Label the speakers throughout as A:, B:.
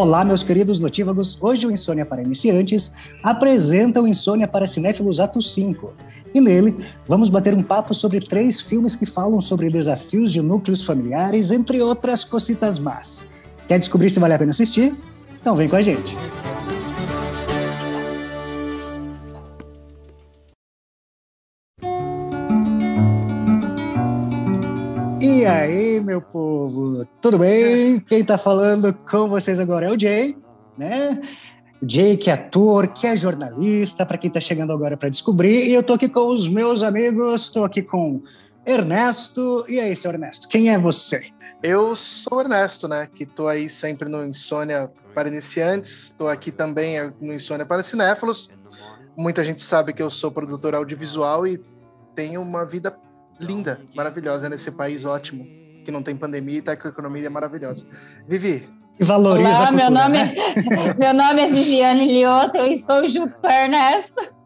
A: Olá, meus queridos notívagos. Hoje o Insônia para Iniciantes apresenta o Insônia para Cinéfilos Ato 5. E nele, vamos bater um papo sobre três filmes que falam sobre desafios de núcleos familiares, entre outras cositas más. Quer descobrir se vale a pena assistir? Então vem com a gente. Meu povo, tudo bem? Quem tá falando com vocês agora é o Jay, né? Jay, que é ator, que é jornalista, para quem tá chegando agora para descobrir. E eu tô aqui com os meus amigos, estou aqui com Ernesto. E aí, seu Ernesto, quem é você?
B: Eu sou o Ernesto, né? Que tô aí sempre no Insônia para Iniciantes, tô aqui também no Insônia para Cinéfilos. Muita gente sabe que eu sou produtor audiovisual e tenho uma vida linda, maravilhosa nesse país ótimo, que não tem pandemia e tá com a economia maravilhosa. Vivi.
A: E valoriza
C: Olá,
A: a cultura,
C: meu nome,
A: né?
C: é, meu nome é Viviane Liotta, eu estou junto com o Ernesto.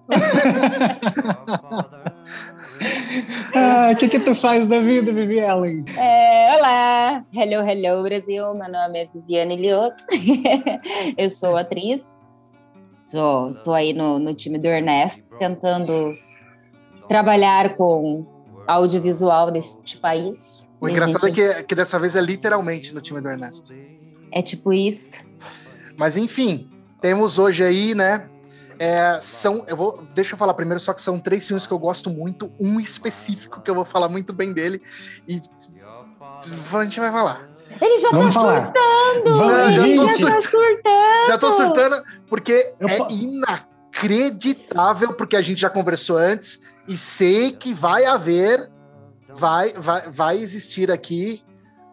A: Ah, O que que tu faz da vida, Vivi Ellen?
C: É, olá, hello, hello, Brasil, meu nome é Viviane Liotta, eu sou atriz, sou, tô aí no, no time do Ernesto, tentando trabalhar com audiovisual deste país.
B: O engraçado é que, que dessa vez é literalmente no time do Ernesto.
C: É tipo isso.
B: Mas enfim, temos hoje aí, né? é, são, eu vou, deixa eu falar primeiro, só que são três filmes que eu gosto muito, um específico que eu vou falar muito bem dele e a gente vai falar.
C: Ele já
A: Vamos
C: tá
A: falar.
C: surtando!
A: Vamos,
C: já tá surtando!
B: Já tô surtando porque
A: Eu
B: é
A: po-
B: inacreditável, porque a gente já conversou antes e sei que vai haver, vai, vai, vai existir aqui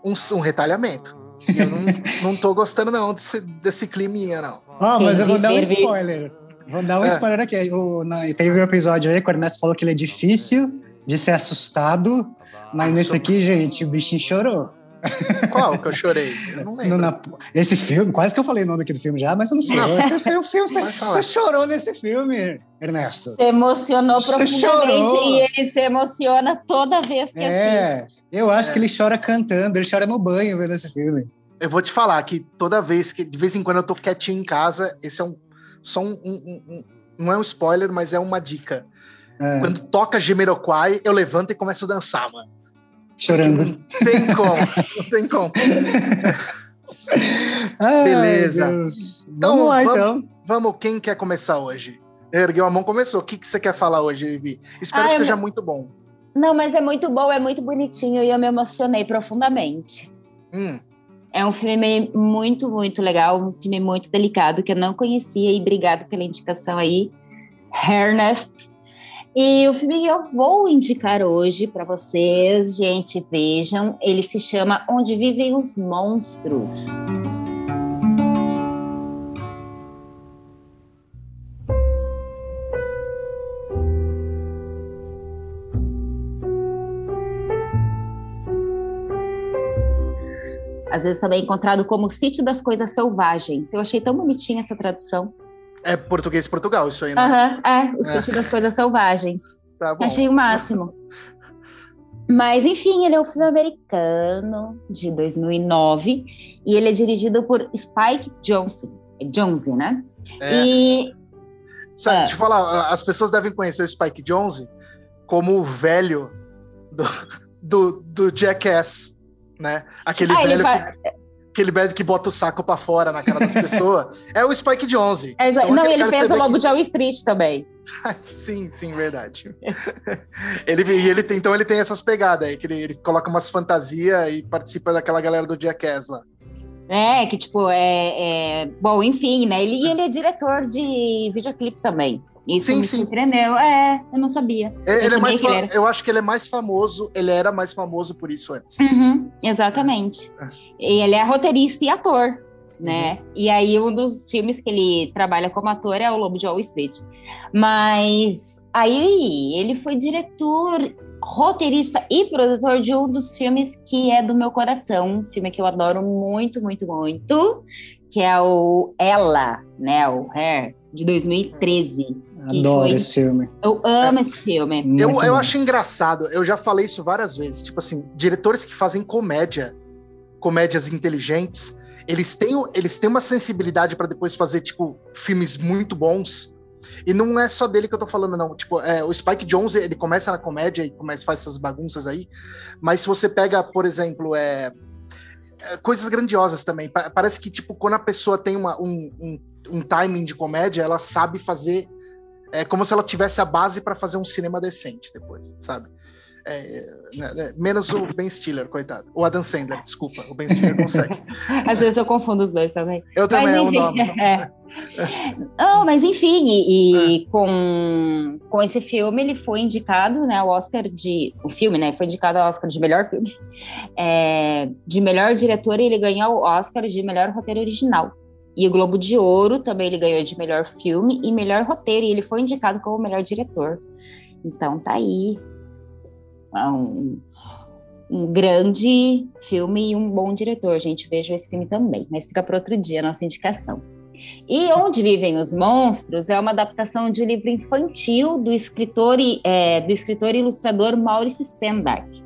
B: um, um retalhamento. E Eu não, não tô gostando não desse, desse climinha, não.
A: Ó, mas eu vou dar um spoiler. Vou dar um
B: É.
A: spoiler aqui. O, na, teve um episódio aí que o Ernesto falou que ele é difícil de ser assustado, mas
B: Ah,
A: nesse aqui, gente, o bichinho chorou.
B: Qual que eu chorei? Eu não
A: No,
B: lembro.
A: na- esse filme, quase que eu falei o nome aqui do filme já, mas você não chorou.
B: Não.
A: Esse, esse é o filme, você, você chorou nesse filme, Ernesto.
C: Se emocionou
A: Você
C: profundamente
A: chorou.
C: e ele se emociona toda vez que assiste.
A: É, eu acho
B: É.
A: que ele chora cantando, ele chora no banho vendo esse filme.
B: Eu vou te falar que toda vez que, de vez em quando eu tô quietinho em casa, esse é um, só um, um- um- um- não é um spoiler, mas é uma dica.
A: É,
B: Quando toca Jamiroquai, eu levanto e começo a dançar, mano.
A: Chorando.
B: Não tem como, não tem como.
A: Ai,
B: Beleza. Então,
A: vamos lá,
B: vamos-
A: então.
B: Vamos, quem quer começar hoje? Ergueu a mão, começou. O que, que você quer falar hoje, Vivi? Espero
C: Ah,
B: que seja muito bom.
C: Não, mas é muito bom, é muito bonitinho e eu me emocionei profundamente.
B: Hum,
C: É um filme muito, muito legal, um filme muito delicado que eu não conhecia e obrigado pela indicação aí, Ernest. E o filme que eu vou indicar hoje para vocês, gente, vejam, ele se chama Onde Vivem os Monstros. Às vezes também encontrado como o Sítio das Coisas Selvagens. Eu achei tão bonitinha essa tradução.
B: É português Portugal, isso aí, né?
C: Aham, é, o
B: É.
C: Sítio das Coisas Selvagens.
B: Tá bom.
C: Achei o máximo. Mas, enfim, ele é um filme americano de 2009 e ele é dirigido por Spike Jonze, Jonze, né?
B: É.
C: E
B: Sabe,
C: É.
B: Deixa eu falar, as pessoas devem conhecer o Spike Jonze como o velho do, do, do Jackass, né? Aquele
C: Ah,
B: velho
C: fa-
B: que, aquele velho que bota o saco pra fora na cara das pessoas. é o Spike Jonze.
C: é,
B: Então,
C: não, ele
B: cara
C: fez
B: você
C: o
B: vê
C: Lobo
B: que-
C: de Wall Street também.
B: Sim, sim, verdade. ele, ele tem, então ele tem essas pegadas aí, que ele, ele coloca umas fantasias e participa daquela galera do Jackass lá.
C: É, que tipo, é, é- Bom, enfim, né? Ele, ele é diretor de videoclipes também. Isso
B: Sim,
C: me
B: sim.
C: surpreendeu. É, eu não sabia.
B: É, Ele é mais
C: ele era.
B: Eu acho que ele é mais famoso, ele era mais famoso por isso antes.
C: Uhum, exatamente.
B: É.
C: E ele é roteirista e ator, né?
B: Uhum.
C: E aí um dos filmes que ele trabalha como ator é o Lobo de Wall Street. Mas aí ele foi diretor, roteirista e produtor de um dos filmes que é do meu coração, um filme que eu adoro muito, muito, muito, que é o Ela, né? O Hair de 2013. Que
A: Adoro
C: foi-
A: esse filme.
C: Eu amo esse filme.
B: Eu,
A: Muito
B: eu
A: bom.
B: acho engraçado, eu já falei isso várias vezes. Tipo assim, diretores que fazem comédia, comédias inteligentes, eles têm, eles têm uma sensibilidade para depois fazer, tipo, filmes muito bons. E não é só dele que eu tô falando, não. Tipo, é, o Spike Jones, ele começa na comédia e começa faz essas bagunças aí. Mas se você pega, por exemplo, é, é coisas grandiosas também. parece que, tipo, quando a pessoa tem uma, um, um, um timing de comédia, ela sabe fazer. É como se ela tivesse a base para fazer um cinema decente depois, sabe? É, né, né, menos o Ben Stiller, coitado. O Adam Sandler, desculpa. O Ben Stiller consegue.
C: Às vezes eu confundo os dois também.
B: Eu também, mas, é o nome. É.
C: Não, mas enfim, e, e é. com, com esse filme ele foi indicado né, ao Oscar de. O filme, né? Foi indicado ao Oscar de melhor filme. É, de melhor diretor, e ele ganhou o Oscar de melhor roteiro original. E o Globo de Ouro também ele ganhou de melhor filme e melhor roteiro, e ele foi indicado como melhor diretor. Então tá aí é um, um grande filme e um bom diretor, gente. Vejo esse filme também, mas fica para outro dia a nossa indicação. E Onde Vivem os Monstros é uma adaptação de um livro infantil do escritor e, é, do escritor e ilustrador Maurice Sendak.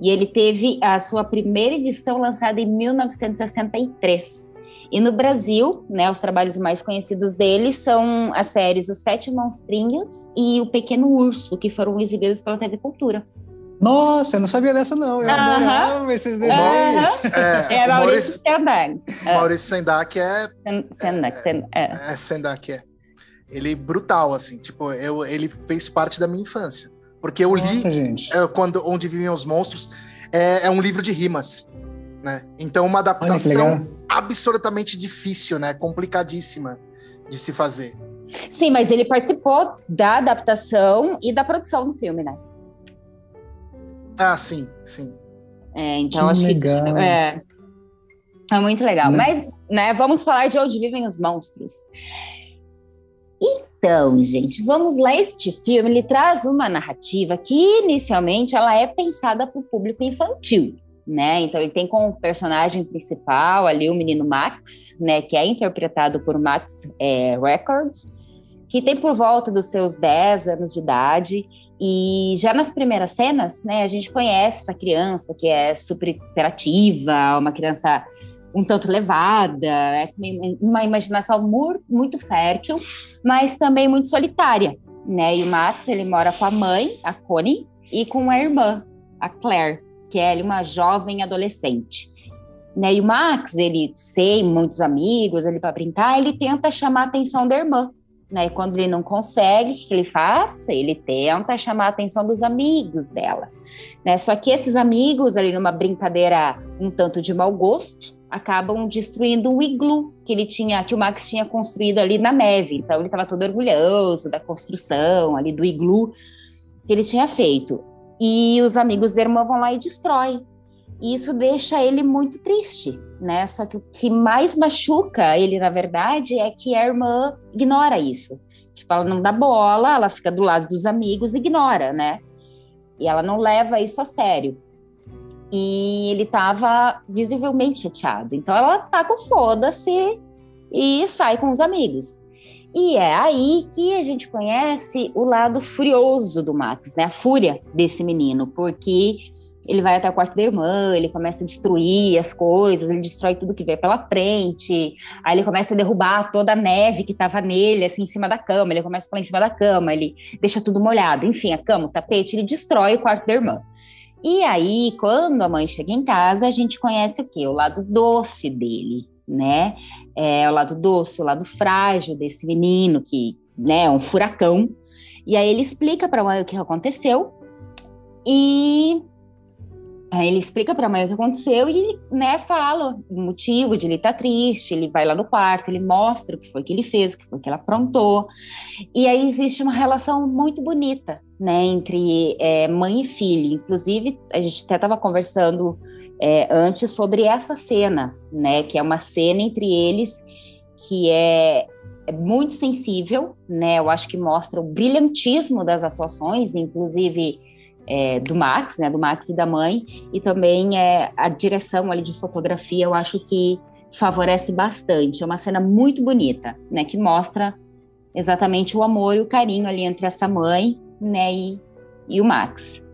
C: E ele teve a sua primeira edição lançada em 1963. E no Brasil, né, os trabalhos mais conhecidos dele são as séries Os Sete Monstrinhos e O Pequeno Urso, que foram exibidas pela TV Cultura.
A: Nossa, eu não sabia dessa, não. Eu uh -huh. adorava esses desenhos.
C: Uh -huh. É, é Maurício Sendak.
B: Maurício Sendak é.
C: Sendak,
B: Sendak. É, é Sendak, é. Ele é brutal, assim. Tipo, eu, ele fez parte da minha infância. Porque eu Nossa, li gente. É, quando, Onde Vivem os Monstros. É, é um livro de rimas. Né? Então, uma adaptação absolutamente difícil, né? Complicadíssima de se fazer.
C: Sim, mas ele participou da adaptação e da produção do filme, né?
B: Ah, sim, sim.
C: É, então que acho legal. que isso é, é muito legal. Né? Mas, né, vamos falar de onde vivem os monstros. Então, gente, vamos lá. Este filme ele traz uma narrativa que inicialmente ela é pensada para o público infantil, né? Então ele tem como personagem principal ali o menino Max, né, que é interpretado por Max é, Records, que tem por volta dos seus 10 anos de idade e já nas primeiras cenas, né, a gente conhece essa criança que é super interativa, uma criança um tanto levada, é uma imaginação muito fértil, mas também muito solitária, né? E o Max, ele mora com a mãe, a Connie, e com a irmã, a Claire, que é uma jovem adolescente. Né? E o Max, ele tem muitos amigos, ele vai brincar, ele tenta chamar a atenção da irmã, né? E quando ele não consegue, o que ele faz? Ele tenta chamar a atenção dos amigos dela. Né? Só que esses amigos, ali numa brincadeira um tanto de mau gosto, acabam destruindo o iglu que ele tinha, que o Max tinha construído ali na neve. Então ele estava todo orgulhoso da construção ali do iglu que ele tinha feito. E os amigos da irmã vão lá e destroem. E isso deixa ele muito triste, né? Só que o que mais machuca ele, na verdade, é que a irmã ignora isso. Tipo, ela não dá bola, ela fica do lado dos amigos, ignora, né? E ela não leva isso a sério. E ele estava visivelmente chateado. Então ela tá com foda-se e sai com os amigos. E é aí que a gente conhece o lado furioso do Max, né? A fúria desse menino, porque ele vai até o quarto da irmã, ele começa a destruir as coisas, ele destrói tudo que vê pela frente, aí ele começa a derrubar toda a neve que estava nele, assim, em cima da cama, ele começa a pular em cima da cama, ele deixa tudo molhado, enfim, a cama, o tapete, ele destrói o quarto da irmã. E aí, quando a mãe chega em casa, a gente conhece o quê? O lado doce dele, né? É o lado doce, o lado frágil desse menino que, né, é um furacão. E aí ele explica para a mãe o que aconteceu e ele explica para a mãe o que aconteceu e, né, fala o motivo de ele estar tá triste. Ele vai lá no quarto, ele mostra o que foi que ele fez, o que foi que ela aprontou. E aí existe uma relação muito bonita, né, entre é, mãe e filho. Inclusive, a gente até estava conversando é, antes sobre essa cena, né, que é uma cena entre eles que é, é muito sensível, né. Eu acho que mostra o brilhantismo das atuações, inclusive é, do Max, né, do Max e da mãe, e também é, a direção ali de fotografia, eu acho que favorece bastante. É uma cena muito bonita, né, que mostra exatamente o amor e o carinho ali entre essa mãe, né, e, e o Max.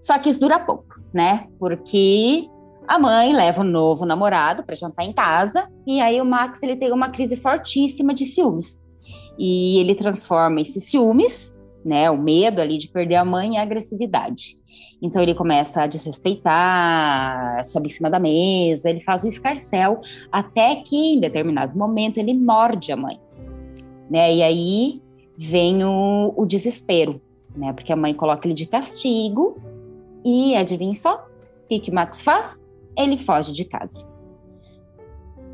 C: Só que isso dura pouco, né, porque A mãe leva o novo namorado para jantar em casa e aí o Max ele tem uma crise fortíssima de ciúmes. E ele transforma esses ciúmes, né, o medo ali de perder a mãe em agressividade. Então ele começa a desrespeitar, sobe em cima da mesa, ele faz o escarcel, até que em determinado momento ele morde a mãe. Né? E aí vem o, o desespero, né? Porque a mãe coloca ele de castigo e adivinha só? O que, que Max faz? Ele foge de casa.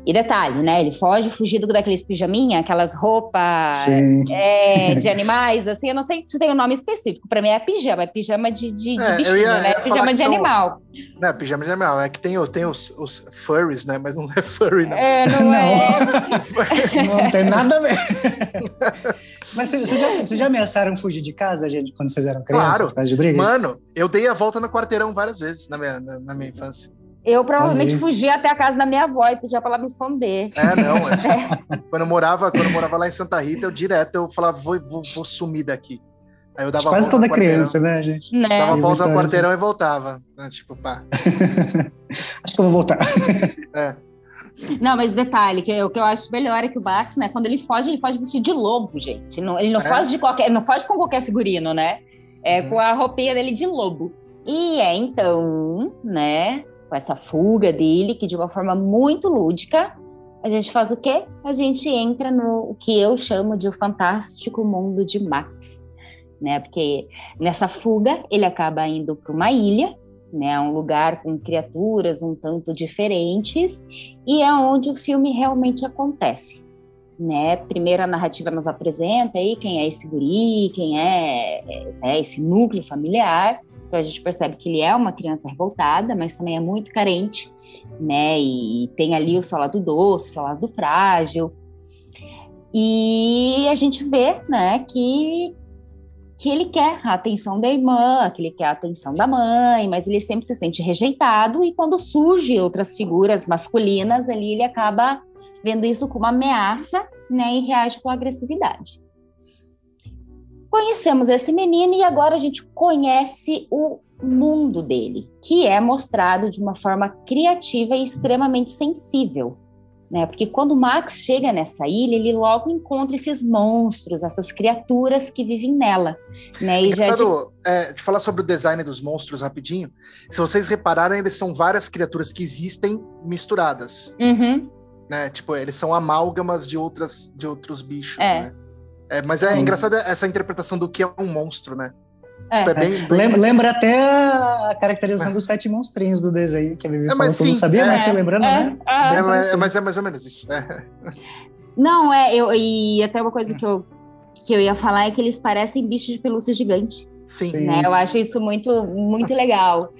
C: E detalhe, né? Ele foge fugido daqueles pijaminha, aquelas roupas é, de animais, assim. Eu não sei se tem um nome específico. Para mim é pijama, é pijama de, de, de é, bichinho, ia, né? Pijama de são... animal.
B: Não, pijama de animal. É que tem, tem os, os furries, né? Mas não é furry, não.
C: É, não, não.
A: é. não tem nada a ver. Mas vocês já, você já ameaçaram fugir de casa, gente, quando vocês eram crianças?
B: Claro.
A: De briga?
B: Mano, eu dei a volta no quarteirão várias vezes na minha, na, na minha infância.
C: Eu provavelmente fugia até a casa da minha avó e pedia para ela me esconder.
B: É, não. É. quando, eu morava, quando eu morava lá em Santa Rita, eu direto eu falava, vou, vou, vou sumir daqui.
A: Aí eu dava Quase toda criança, né, gente? Né?
B: Dava volta no quarteirão assim. e voltava. Né? Tipo, pá.
A: acho que eu vou voltar.
C: É. Não, mas detalhe, que o que eu acho melhor é que o Max, né, quando ele foge, ele foge vestido de lobo, gente. Não, ele não é? foge de qualquer, não foge com qualquer figurino, né? É uhum. com a roupinha dele de lobo. E é então, né, com essa fuga dele, que de uma forma muito lúdica, a gente faz o quê? A gente entra no que eu chamo de o fantástico mundo de Max, né? Porque nessa fuga ele acaba indo para uma ilha, né? Um lugar com criaturas um tanto diferentes e é onde o filme realmente acontece. Né? Primeiro a narrativa nos apresenta aí quem é esse guri, quem é, é, é esse núcleo familiar, então a gente percebe que ele é uma criança revoltada, mas também é muito carente, né? E tem ali o seu lado doce, o seu lado frágil. E a gente vê, né, que que ele quer a atenção da irmã, que ele quer a atenção da mãe, mas ele sempre se sente rejeitado e quando surge outras figuras masculinas ali, ele acaba vendo isso como ameaça, né, e reage com agressividade. Conhecemos esse menino e agora a gente conhece o mundo dele, que é mostrado de uma forma criativa e extremamente sensível. Né? Porque quando Max chega nessa ilha, ele logo encontra esses monstros, essas criaturas que vivem nela. Né?
B: E Engraçado, de... É, de falar sobre o design dos monstros rapidinho. Se vocês repararem, eles são várias criaturas que existem misturadas.
C: Uhum.
B: Né? Tipo, eles são amálgamas de outras de outros bichos, é. né? É, mas é engraçado essa interpretação do que é um monstro, né?
A: É. Tipo, é bem, bem... Lembra, lembra, até a caracterização é. dos sete monstrinhos do desenho que a Vivi é, falou, mas sim, sabia, mas você lembrando, né?
B: É, mas, mas é mais ou menos isso.
C: Não, é, eu, e até uma coisa que eu, que eu ia falar é que eles parecem bichos de pelúcia gigante.
B: Sim.
C: Né? Eu acho isso muito, muito legal.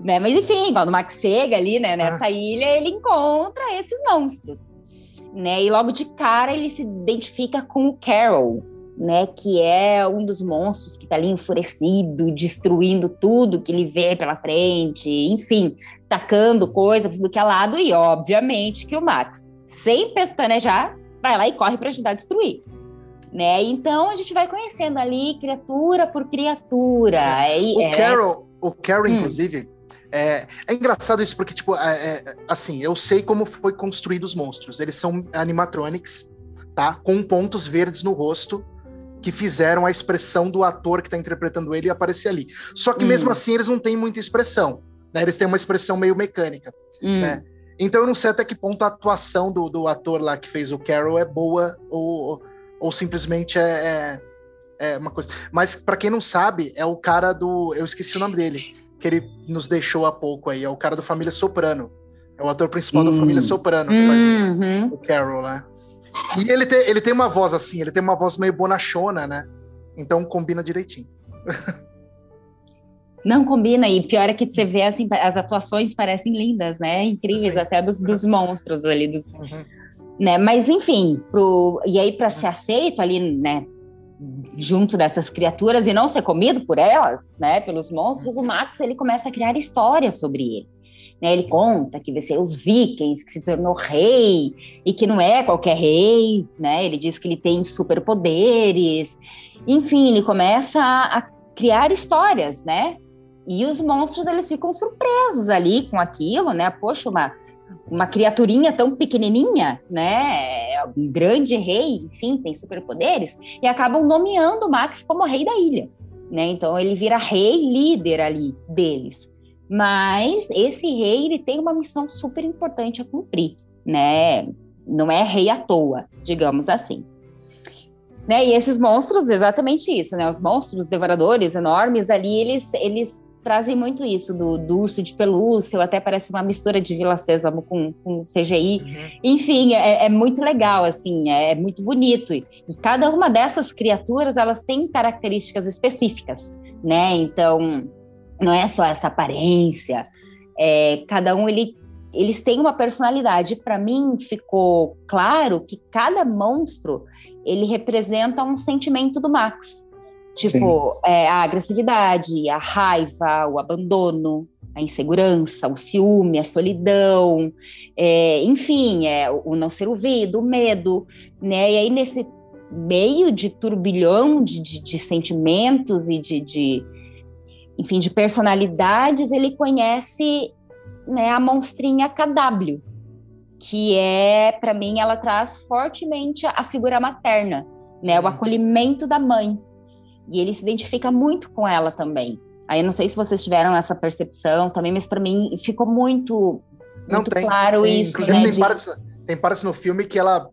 C: né? Mas enfim, quando o Max chega ali, né, nessa ah. ilha, ele encontra esses monstros né? E logo de cara ele se identifica com o Carol, né? Que é um dos monstros que tá ali enfurecido, destruindo tudo que ele vê pela frente, enfim, tacando coisas do que é lado e obviamente que o Max, sem pestanejar, vai lá e corre para ajudar a destruir. Né? Então a gente vai conhecendo ali criatura por criatura.
B: o é... Carol, o Carol, hum. inclusive, é, é, engraçado isso porque, tipo, é, é, assim, eu sei como foi construído os monstros. Eles são animatronics, tá? Com pontos verdes no rosto que fizeram a expressão do ator que está interpretando ele aparecer ali. Só que hum. mesmo assim eles não têm muita expressão, né? Eles têm uma expressão meio mecânica, hum. né? Então eu não sei até que ponto a atuação do, do ator lá que fez o Carol é boa ou, ou simplesmente é, é, é uma coisa. Mas para quem não sabe, é o cara do. Eu esqueci o nome dele que ele nos deixou há pouco aí. É o cara do Família Soprano. É o ator principal da Família hum. Soprano, que faz uhum. o, o Carol, né? E ele tem, ele tem uma voz assim, ele tem uma voz meio bonachona, né? Então combina direitinho.
C: Não combina, e pior é que você vê assim, as atuações parecem lindas, né? Incríveis, Sim. até dos, dos monstros ali, dos. Uhum. Né? Mas enfim, pro, e aí para ser aceito ali, né? Junto dessas criaturas e não ser comido por elas, né, pelos monstros, o Max ele começa a criar histórias sobre ele. Né, ele conta que ser os vikings, que se tornou rei e que não é qualquer rei, né? Ele diz que ele tem superpoderes. Enfim, ele começa a, a criar histórias, né? E os monstros, eles ficam surpresos ali com aquilo, né? Poxa, uma, uma criaturinha tão pequenininha, né? Um grande rei, enfim, tem superpoderes, e acabam nomeando o Max como rei da ilha, né? Então ele vira rei líder ali deles. Mas esse rei, ele tem uma missão super importante a cumprir, né? Não é rei à toa, digamos assim. Né? E esses monstros, exatamente isso, né? Os monstros devoradores enormes ali, eles, eles trazem muito isso do, do, urso de pelúcia, ou até parece uma mistura de Vila Sésamo com, com CGI. Uhum. Enfim, é, é, muito legal, assim, é, é muito bonito. E, e, cada uma dessas criaturas, elas têm características específicas, né? Então, não é só essa aparência. É, cada um, ele, eles têm uma personalidade. Para mim, ficou claro que cada monstro, ele representa um sentimento do Max. Tipo, é, a agressividade, a raiva, o abandono, a insegurança, o ciúme, a solidão, é, enfim, é, o não ser ouvido, o medo, né? E aí, nesse meio de turbilhão de, de, de sentimentos e de, de, enfim, de personalidades, ele conhece né, a monstrinha KW, que é, para mim, ela traz fortemente a figura materna, né? O acolhimento da mãe. E ele se identifica muito com ela também. Aí não sei se vocês tiveram essa percepção também, mas para mim ficou muito, não, muito tem, claro
B: tem,
C: isso.
B: Inclusive né, tem, de... partes, tem partes no filme que ela,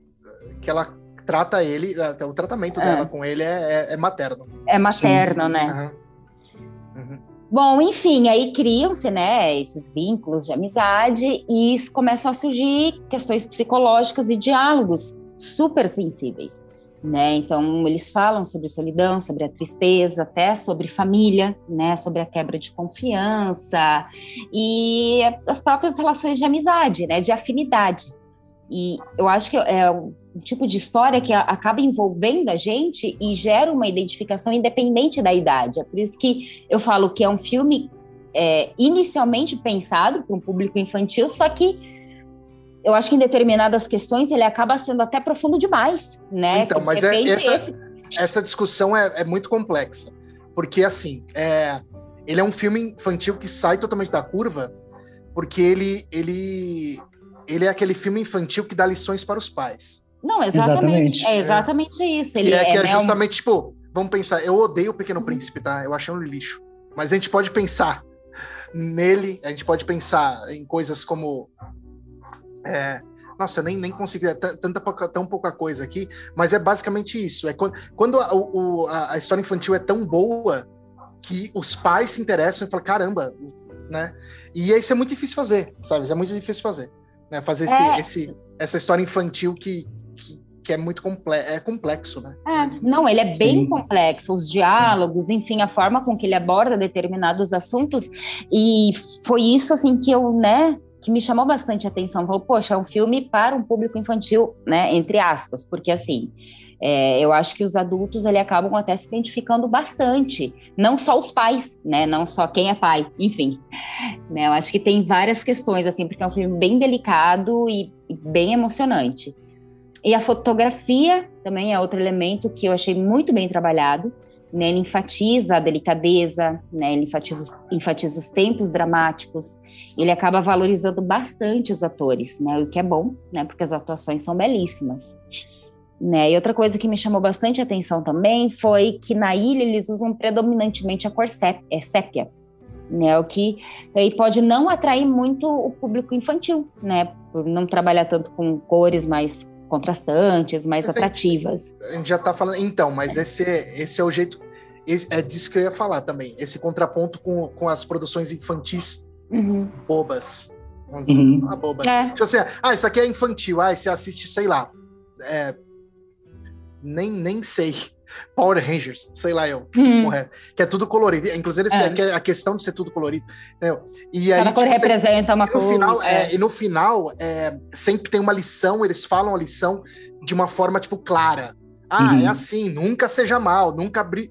B: que ela trata ele, o tratamento é. dela com ele é, é, é materno.
C: É materno, Sim. né? Uhum. Uhum. Bom, enfim, aí criam-se, né, esses vínculos de amizade e isso começam a surgir questões psicológicas e diálogos super sensíveis né? Então eles falam sobre solidão, sobre a tristeza, até sobre família, né? Sobre a quebra de confiança e as próprias relações de amizade, né? De afinidade. E eu acho que é um tipo de história que acaba envolvendo a gente e gera uma identificação independente da idade. É por isso que eu falo que é um filme é, inicialmente pensado para um público infantil, só que eu acho que em determinadas questões ele acaba sendo até profundo demais, né?
B: Então, mas é, essa, esse... essa discussão é, é, muito complexa, porque assim, é, ele é um filme infantil que sai totalmente da curva, porque ele, ele, ele é aquele filme infantil que dá lições para os pais.
C: Não, exatamente. exatamente. É exatamente isso.
B: Ele é, que é, é justamente, um... tipo, vamos pensar, eu odeio o Pequeno Príncipe, tá? Eu achei um lixo. Mas a gente pode pensar nele, a gente pode pensar em coisas como é, nossa, eu nem, nem consegui, é tanta pouca, tão pouca coisa aqui, mas é basicamente isso. É quando, quando a, o, a, história infantil é tão boa que os pais se interessam e falam, caramba, né? E isso é muito difícil fazer, sabe? Isso é muito difícil fazer. Né? Fazer esse, é. esse, essa história infantil que, que, que é muito complexo, é complexo, né?
C: É, não, ele é bem Sim. complexo, os diálogos, enfim, a forma com que ele aborda determinados assuntos, e foi isso, assim, que eu, né, que me chamou bastante atenção. Falou, poxa, é um filme para um público infantil, né? Entre aspas, porque assim. É, eu acho que os adultos ele acabam até se identificando bastante, não só os pais, né? Não só quem é pai, enfim. Né? Eu acho que tem várias questões assim, porque é um filme bem delicado e, e bem emocionante. E a fotografia também é outro elemento que eu achei muito bem trabalhado né, ele enfatiza a delicadeza, né, ele enfatiza, enfatiza, os tempos dramáticos, ele acaba valorizando bastante os atores, né, o que é bom, né, porque as atuações são belíssimas. Né? E outra coisa que me chamou bastante atenção também foi que na ilha eles usam predominantemente a cor é, sépia, né, o que aí pode não atrair muito o público infantil, né, por não trabalhar tanto com cores mais contrastantes, mais mas atrativas.
B: A gente já tá falando. Então, mas esse, é, esse é o jeito. é disso que eu ia falar também. Esse contraponto com, com as produções infantis uhum. bobas. Vamos uhum. ah, bobas. É. Tipo assim, ah, isso aqui é infantil. Ah, você assiste, sei lá. É, nem, nem sei. Power Rangers, sei lá eu, hum. que é tudo colorido. Inclusive, é. a questão de ser tudo colorido. Entendeu? E
C: aí, Cada cor tipo, representa tem, uma
B: e no cor. Final, é. é. e no final, é, sempre tem uma lição, eles falam a lição de uma forma, tipo, clara. Ah, é uhum. é assim, nunca seja mal, nunca abrir.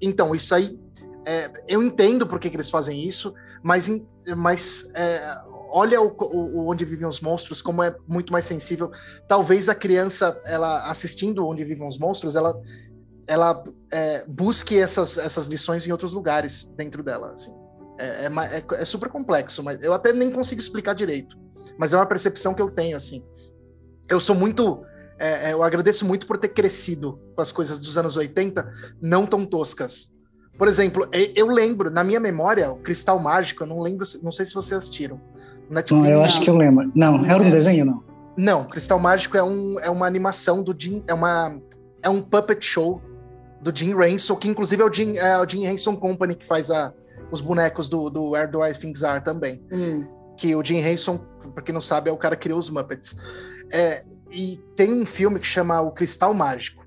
B: Então, isso aí, é, eu entendo por que, que, eles fazem isso, mas, mas é, olha o, o, onde vivem os monstros, como é muito mais sensível. Talvez a criança, ela assistindo onde vivem os monstros, ela ela é, busque essas, essas lições em outros lugares dentro dela, assim. É, é, é, é, super complexo, mas eu até nem consigo explicar direito. Mas é uma percepção que eu tenho, assim. Eu sou muito. É, é eu agradeço muito por ter crescido com as coisas dos anos 80, não tão toscas. Por exemplo, eu lembro, na minha memória, o Cristal Mágico, eu não lembro, não sei se vocês assistiram.
A: Netflix, não, eu acho que eu lembro. Não, era um desenho, não.
B: Não, Cristal Mágico é, um, é uma animação do Jim, é uma é um puppet show do Jim Ransom, que inclusive é o Jim, é o Jim Henson Company que faz a, os bonecos do, do Where Do I Things Are também. Hum. Que o Jim Henson, pra quem não sabe, é o cara que criou os Muppets. É, e tem um filme que chama O Cristal Mágico.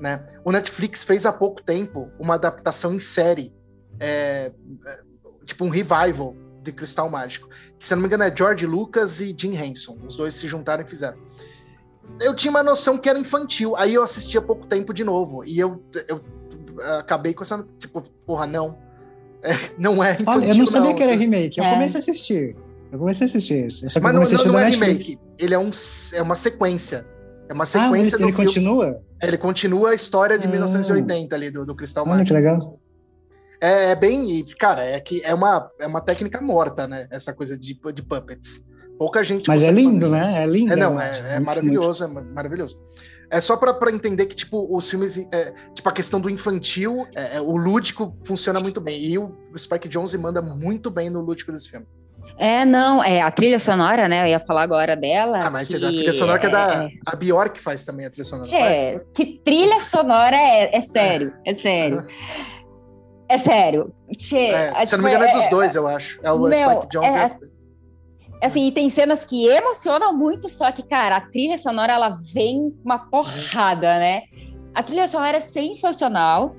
B: Né? O Netflix fez há pouco tempo uma adaptação em série, é, é tipo um revival de Cristal Mágico. Que, se não me engano, é George Lucas e Jim Henson. Os dois se juntaram e fizeram. Eu tinha uma noção que era infantil. Aí eu assisti há pouco tempo de novo. E eu, eu acabei com essa. Tipo, porra, não. É, não é infantil.
A: Olha, eu não sabia não. que era remake. Eu é. comecei a assistir. Eu comecei a assistir esse. Só que
B: Mas não, não, não é remake. Ele é, um, é uma sequência. É uma ah, sequência ah,
A: do ele filme. continua?
B: Ele continua a história de ah. 1980 ali, do, do Cristal Mágico.
A: que legal.
B: É, é, bem, cara, é que é uma, é uma técnica morta, né? Essa coisa de, de puppets. Pouca gente.
A: Mas é lindo, né? É lindo.
B: É, não, é, é maravilhoso, muito. é maravilhoso. É só para entender que, tipo, os filmes. É, tipo, a questão do infantil, é, é, o lúdico funciona muito bem. E o Spike Jonze manda muito bem no lúdico desse filme.
C: É, não, é a trilha sonora, né? Eu ia falar agora dela.
B: Ah, mas que, a trilha sonora que é da. É. A Bjork faz também a trilha sonora.
C: É, faz. que trilha sonora é, é sério, é sério. É sério.
B: Che, é, se não me engano, é dos dois, eu acho. É o meu, Spike Jones. É,
C: é, assim, e tem cenas que emocionam muito, só que, cara, a trilha sonora ela vem uma porrada, né? A trilha sonora é sensacional.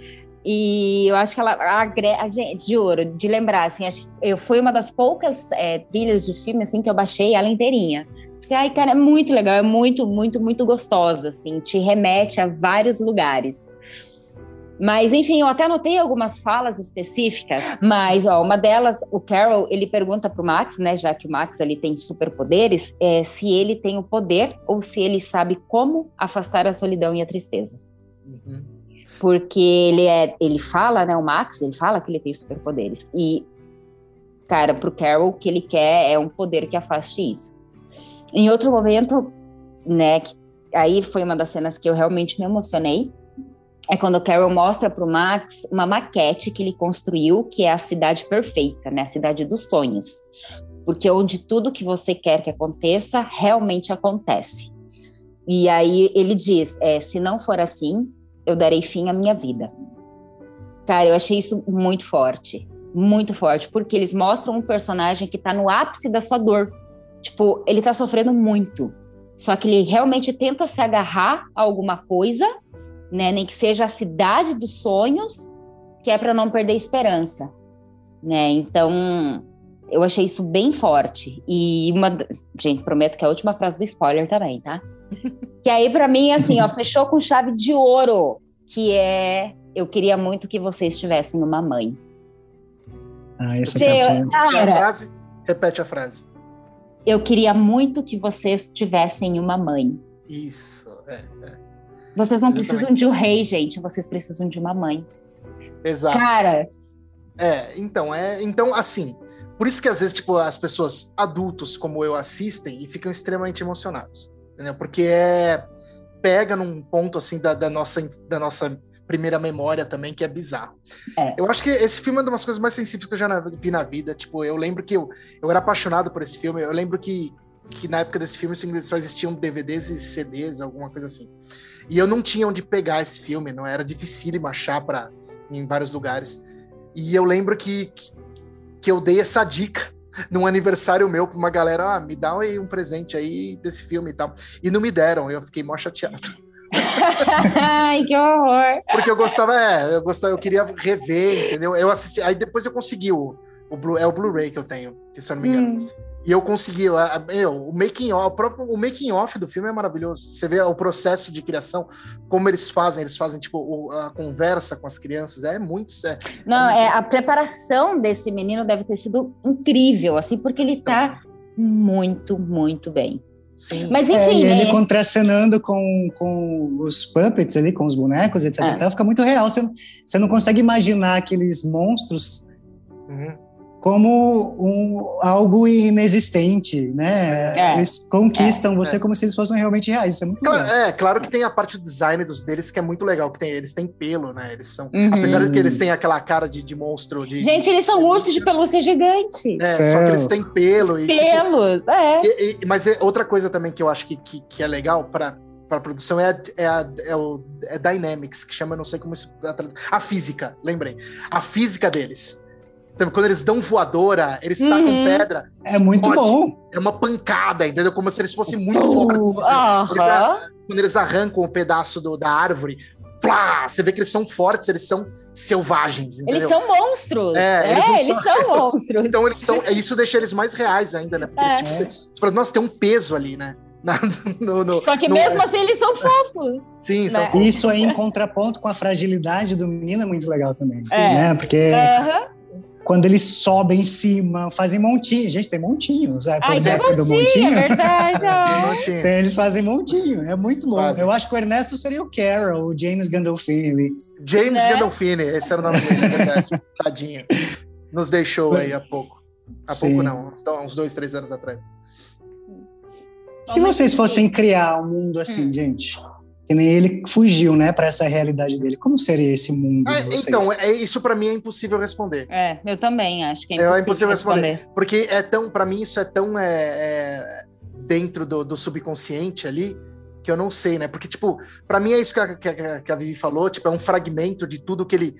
C: E eu acho que ela agrega, de ouro, de lembrar, assim, acho que eu fui uma das poucas é, trilhas de filme, assim, que eu baixei ela inteirinha. Assim, ai, cara, é muito legal, é muito, muito, muito gostosa, assim, te remete a vários lugares. Mas, enfim, eu até anotei algumas falas específicas, mas, ó, uma delas, o Carol, ele pergunta pro Max, né, já que o Max, ali tem superpoderes, é, se ele tem o poder ou se ele sabe como afastar a solidão e a tristeza. Uhum. Porque ele é, ele fala, né, o Max, ele fala que ele tem superpoderes. E, cara, pro Carol, o que ele quer é um poder que afaste isso. Em outro momento, né, que, aí foi uma das cenas que eu realmente me emocionei, é quando o Carol mostra para o Max uma maquete que ele construiu, que é a cidade perfeita, né? A cidade dos sonhos. Porque onde tudo que você quer que aconteça, realmente acontece. E aí ele diz: é, se não for assim, eu darei fim à minha vida. Cara, eu achei isso muito forte. Muito forte, porque eles mostram um personagem que tá no ápice da sua dor. Tipo, ele tá sofrendo muito. Só que ele realmente tenta se agarrar a alguma coisa né? Nem que seja a cidade dos sonhos, que é para não perder esperança, né? Então, eu achei isso bem forte. E uma, gente, prometo que é a última frase do spoiler também, tá? que aí para mim assim, ó, fechou com chave de ouro, que é eu queria muito que vocês tivessem uma mãe.
A: Ah, essa Porque,
B: cara, a frase, repete a frase.
C: Eu queria muito que vocês tivessem uma mãe.
B: Isso, é, é.
C: Vocês não Exatamente. precisam de um rei, gente. Vocês precisam de uma mãe.
B: Exato.
C: Cara.
B: É, então, é, então assim, por isso que às vezes, tipo, as pessoas adultos como eu assistem e ficam extremamente emocionados. Entendeu? Porque é pega num ponto assim da, da nossa da nossa primeira memória também, que é bizarro. É. Eu acho que esse filme é uma das coisas mais sensíveis que eu já vi na vida. Tipo, eu lembro que eu, eu era apaixonado por esse filme. Eu lembro que, que na época desse filme assim, só existiam DVDs e CDs, alguma coisa assim. E eu não tinha onde pegar esse filme, não era difícil achar para em vários lugares. E eu lembro que, que eu dei essa dica num aniversário meu para uma galera, ah, me dá aí um presente aí desse filme e tal. E não me deram, eu fiquei mó chateado.
C: Ai, que horror!
B: Porque eu gostava, é, eu gostava, eu queria rever, entendeu? Eu assisti, aí depois eu consegui o, o Blu, é o Blu-ray que eu tenho, que se eu não me engano. Hum. E eu consegui, meu, o making off, o próprio o making off do filme é maravilhoso. Você vê o processo de criação, como eles fazem, eles fazem tipo a conversa com as crianças, é muito sério.
C: Não, é, é a preparação desse menino deve ter sido incrível, assim, porque ele tá muito, muito bem.
A: Sim. Mas enfim, é, e ele né? contracenando com, com os puppets ali, com os bonecos, etc. É. Então fica muito real. Você não, você não consegue imaginar aqueles monstros. Uhum como um, algo inexistente, né?
C: É.
A: Eles conquistam
B: É.
A: você
B: É.
A: como se eles fossem realmente reais. Isso é muito
B: Claro,
A: legal.
B: é, claro que tem a parte do design dos deles que é muito legal, que tem, eles têm pelo, né? Eles são.
C: Uhum.
B: Apesar de que eles têm aquela cara de, de monstro de.
C: Gente, eles são ursos de pelúcia gigante.
B: É, só
A: Céu.
B: que eles têm pelo e. tipo,
C: Pelos, é.
B: e- e- mas é outra coisa também que eu acho que, que, que é legal para para produção é a, é, a, é o é Dynamics, que chama, eu não sei como isso. A física, lembrei. A física deles. Quando eles dão voadora, eles tacam
C: Uhum.
B: pedra,
A: É muito
B: Pode.
A: bom.
B: é uma pancada, entendeu? Como se eles fossem muito
A: Oh,
B: fortes. entendeu? Eles,
C: Aham.
B: quando eles arrancam o pedaço do- da árvore, plá, você vê que eles são fortes, eles são selvagens, entendeu?
C: Eles são monstros.
B: É,
C: É,
B: eles
C: eles,
B: não são-
C: são monstros.
B: Então eles são. Isso deixa eles mais reais ainda, né? Porque
C: É.
B: tipo, você fala, nossa, tem um peso ali, né? Na- no- no-
C: Só que
B: no-
C: mesmo assim eles são fofos.
B: Sim, são
C: né?
A: Isso aí, em contraponto com a fragilidade do menino, é muito legal também.
C: É.
A: Né? Porque. Quando eles sobem em cima, fazem montinho. Gente, tem montinho. Sabe?
C: Ai, tem
A: deck do
C: É
A: montinho.
C: verdade.
B: tinha.
A: Tem, Eles fazem montinho, é muito bom.
B: Fazem.
A: Eu acho que o Ernesto seria o Carol, o James Gandolfini.
B: James
C: Né?
B: Gandolfini, esse era o nome dele, é verdade. Tadinho. Nos deixou aí há pouco. Há
A: Sim.
B: pouco não, uns- uns dois, três anos atrás.
A: Se vocês fossem criar um mundo assim,
C: Hum.
A: gente, que nem ele fugiu, né, para essa realidade dele, como seria esse mundo? Vocês?
B: então, é, isso pra mim é impossível responder.
C: É, eu também acho que é
B: É,
C: impossível,
B: é impossível responder.
C: responder.
B: Porque é tão, para mim, isso é tão é, é, dentro do, do subconsciente ali que eu não sei, né? Porque, tipo, pra mim é isso que a, que a- que a Vivi falou, tipo, é um fragmento de tudo que ele,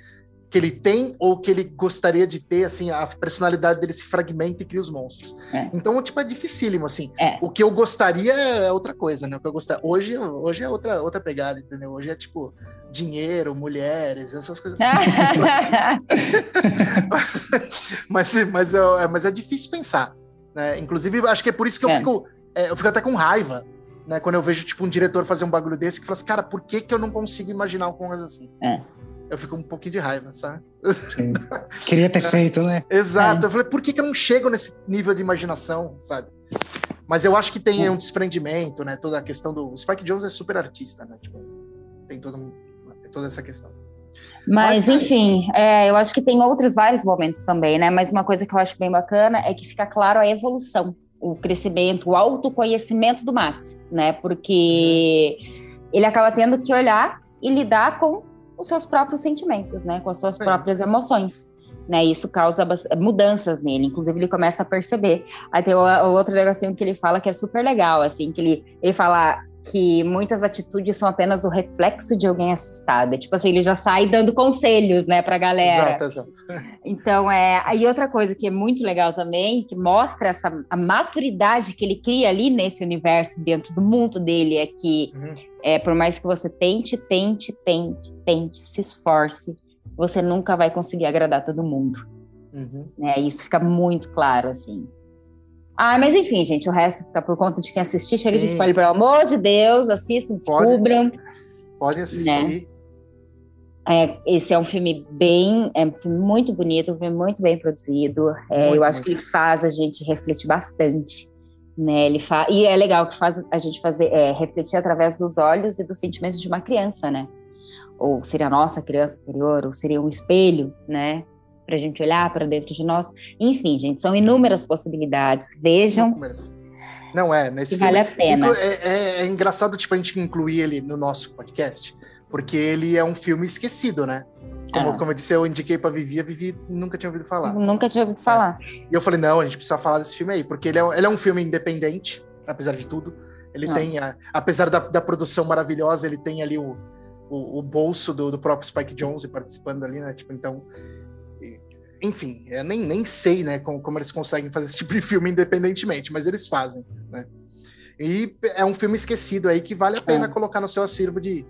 B: que ele tem ou que ele gostaria de ter, assim, a personalidade dele se fragmenta e cria os monstros.
C: É.
B: Então, tipo, é dificílimo, assim.
C: É.
B: O que eu gostaria é outra coisa, né? O que eu gostaria... Hoje, hoje é outra, outra pegada, entendeu? Hoje é, tipo, dinheiro, mulheres, essas coisas assim. mas, mas, é, mas é difícil pensar. Né? Inclusive, acho que é por isso que eu
C: É.
B: fico. é, eu fico até com raiva, né? Quando eu vejo, tipo, um diretor fazer um bagulho desse que fala assim, cara, por que, que eu não consigo imaginar uma coisa assim?
C: É.
B: Eu fico um pouquinho de raiva, sabe?
A: Sim. Queria ter feito, né?
B: Exato. Eu falei, por que, que eu não chego nesse nível de imaginação, sabe? Mas eu acho que tem um desprendimento, né? Toda a questão do. O Spike Jones é super artista, né? Tipo, tem, todo, um- tem toda essa questão.
C: Mas,
B: Mas aí.
C: enfim, é, eu acho que tem outros vários momentos também, né? Mas uma coisa que eu acho bem bacana é que fica claro a evolução, o crescimento, o autoconhecimento do Max, né? Porque ele acaba tendo que olhar e lidar com os seus próprios sentimentos, né? Com as suas
B: Sim.
C: próprias emoções. Né, isso causa mudanças nele, inclusive ele começa a perceber. Aí tem o, o outro negocinho que ele fala que é super legal, assim, que ele, ele fala que muitas atitudes são apenas o reflexo de alguém assustado. É Tipo assim, ele já sai dando conselhos, né, pra galera.
B: Exato, exato.
C: Então, é. Aí outra coisa que é muito legal também, que mostra essa a maturidade que ele cria ali nesse universo, dentro do mundo dele, é que
B: Uhum.
C: É, por mais que você tente, tente, tente, tente, se esforce, você nunca vai conseguir agradar todo mundo.
B: Uhum.
C: Né? Isso fica muito claro, assim. Ah, mas enfim, gente, o resto fica por conta de quem assistir. Chega de
B: Sim.
C: spoiler, pelo amor de Deus, assistam,
B: Pode.
C: descubram.
B: Podem assistir.
C: É, esse é um filme bem, é um filme muito bonito, um filme muito bem produzido. É,
B: Muito,
C: eu acho
B: muito.
C: que ele faz a gente refletir bastante, né? Ele fa... e é legal que faz a gente fazer é, refletir através dos olhos e dos sentimentos de uma criança, né? Ou seria a nossa criança interior, ou seria um espelho, né? Para a gente olhar para dentro de nós. Enfim, gente, são inúmeras possibilidades. Vejam
B: Inúmeras. Não é, nesse filme.
C: vale a pena.
B: É, é- é engraçado, tipo, a gente incluir ele no nosso podcast, porque ele é um filme esquecido, né? Como,
C: Ah.
B: como eu disse, eu indiquei pra Vivi, a Vivi nunca tinha ouvido falar.
C: Nunca tinha ouvido falar.
B: E eu falei, não, a gente precisa falar desse filme aí, porque ele é, ele é um filme independente, apesar de tudo. Ele
C: Ah.
B: tem, a- apesar da, da produção maravilhosa, ele tem ali o, o, o bolso do, do próprio Spike Jonze participando ali, né? Tipo, então. Enfim, eu nem, nem sei, né, como, como eles conseguem fazer esse tipo de filme independentemente, mas eles fazem, né? E é um filme esquecido aí que vale a pena
C: É.
B: colocar no seu acervo de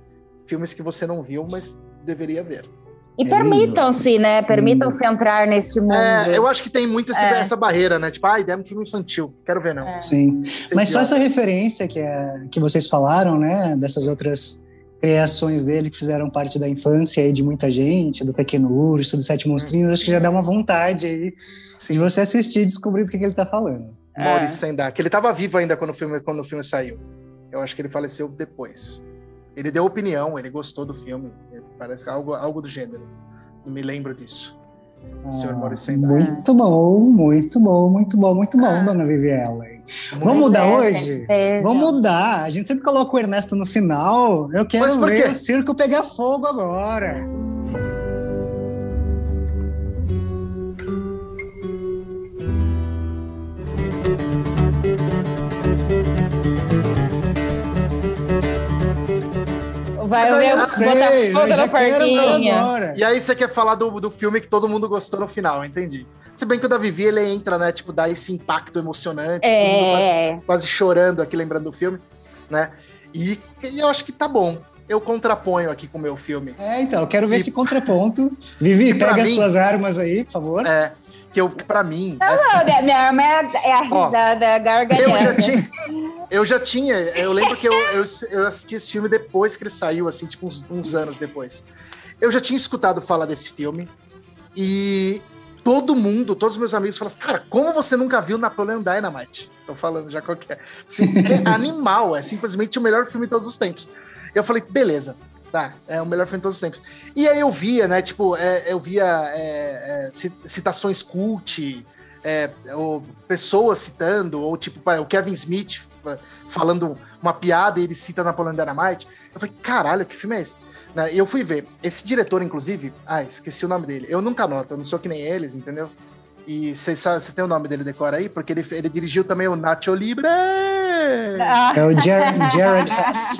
B: filmes que você não viu, mas deveria ver.
C: E
A: É
C: permitam-se, né? Permitam-se entrar nesse mundo.
B: É, eu acho que tem muito esse-
C: É.
B: essa barreira, né? Tipo, ai, é um filme infantil, quero ver não.
C: É.
A: Sim. Mas só essa referência que, é, que vocês falaram, né, dessas outras criações dele que fizeram parte da infância aí de muita gente, do Pequeno Urso, do Sete Monstrinhos, acho que já dá uma vontade aí de você assistir e descobrir do que, que ele tá falando.
C: É.
B: Maurice Sendak. Ele estava vivo ainda quando o, filme, quando o filme saiu. Eu acho que ele faleceu depois. Ele deu opinião, ele gostou do filme. Parece algo, algo do gênero. Não me lembro disso. senhor
A: Ah,
B: Maurício.
A: Muito bom, muito bom, muito bom, muito bom,
B: Ah.
A: dona Viviela. Vamos mudar
C: É,
A: hoje?
C: certeza.
A: Vamos mudar. A gente sempre coloca o Ernesto no final. Eu quero ver o circo pegar fogo agora.
C: Vai
B: Mas
C: ver
B: eu
C: botar
A: Sei,
C: fogo
A: eu já
C: na
A: quero ver
C: porquinha.
A: agora.
B: E aí você quer falar do, do filme que todo mundo gostou no final, entendi. Se bem que o da Vivi, ele entra, né? Tipo, dá esse impacto emocionante, mundo quase,
C: É,
B: quase chorando aqui, lembrando do filme, né? E, e eu acho que tá bom. Eu contraponho aqui com o meu filme.
A: É, então, eu quero ver
B: E-
A: esse contraponto. Vivi, pega as
B: mim-
A: suas armas aí, por favor.
B: É, que eu, que pra mim, é assim,
C: Não, minha, minha arma é a, é a risada
B: eu já
C: gargalhada.
B: tinha. Eu já tinha, eu lembro que eu, eu, eu assisti esse filme depois que ele saiu, assim, tipo uns, uns anos depois. Eu já tinha escutado falar desse filme e todo mundo, todos os meus amigos falaram assim, cara, como você nunca viu Napoleon Dynamite? Tô falando já qualquer. Assim, é animal, é simplesmente o melhor filme de todos os tempos. Eu falei, beleza, tá, é o melhor filme de todos os tempos. E aí eu via, né, tipo, é, eu via é, é, ci- citações cult, é, ou pessoas citando, ou tipo, o Kevin Smith falando uma piada e ele cita Napoleon Dynamite. Eu falei, caralho, que filme é esse? Né, E eu fui ver. Esse diretor, inclusive, ah, esqueci o nome dele. Eu nunca anoto, eu não sou que nem eles, entendeu? E vocês sabem, você tem o nome dele decora aí? Porque ele, ele dirigiu também o Nacho Libre!
C: Ah,
A: É o Jared, Jared Hess.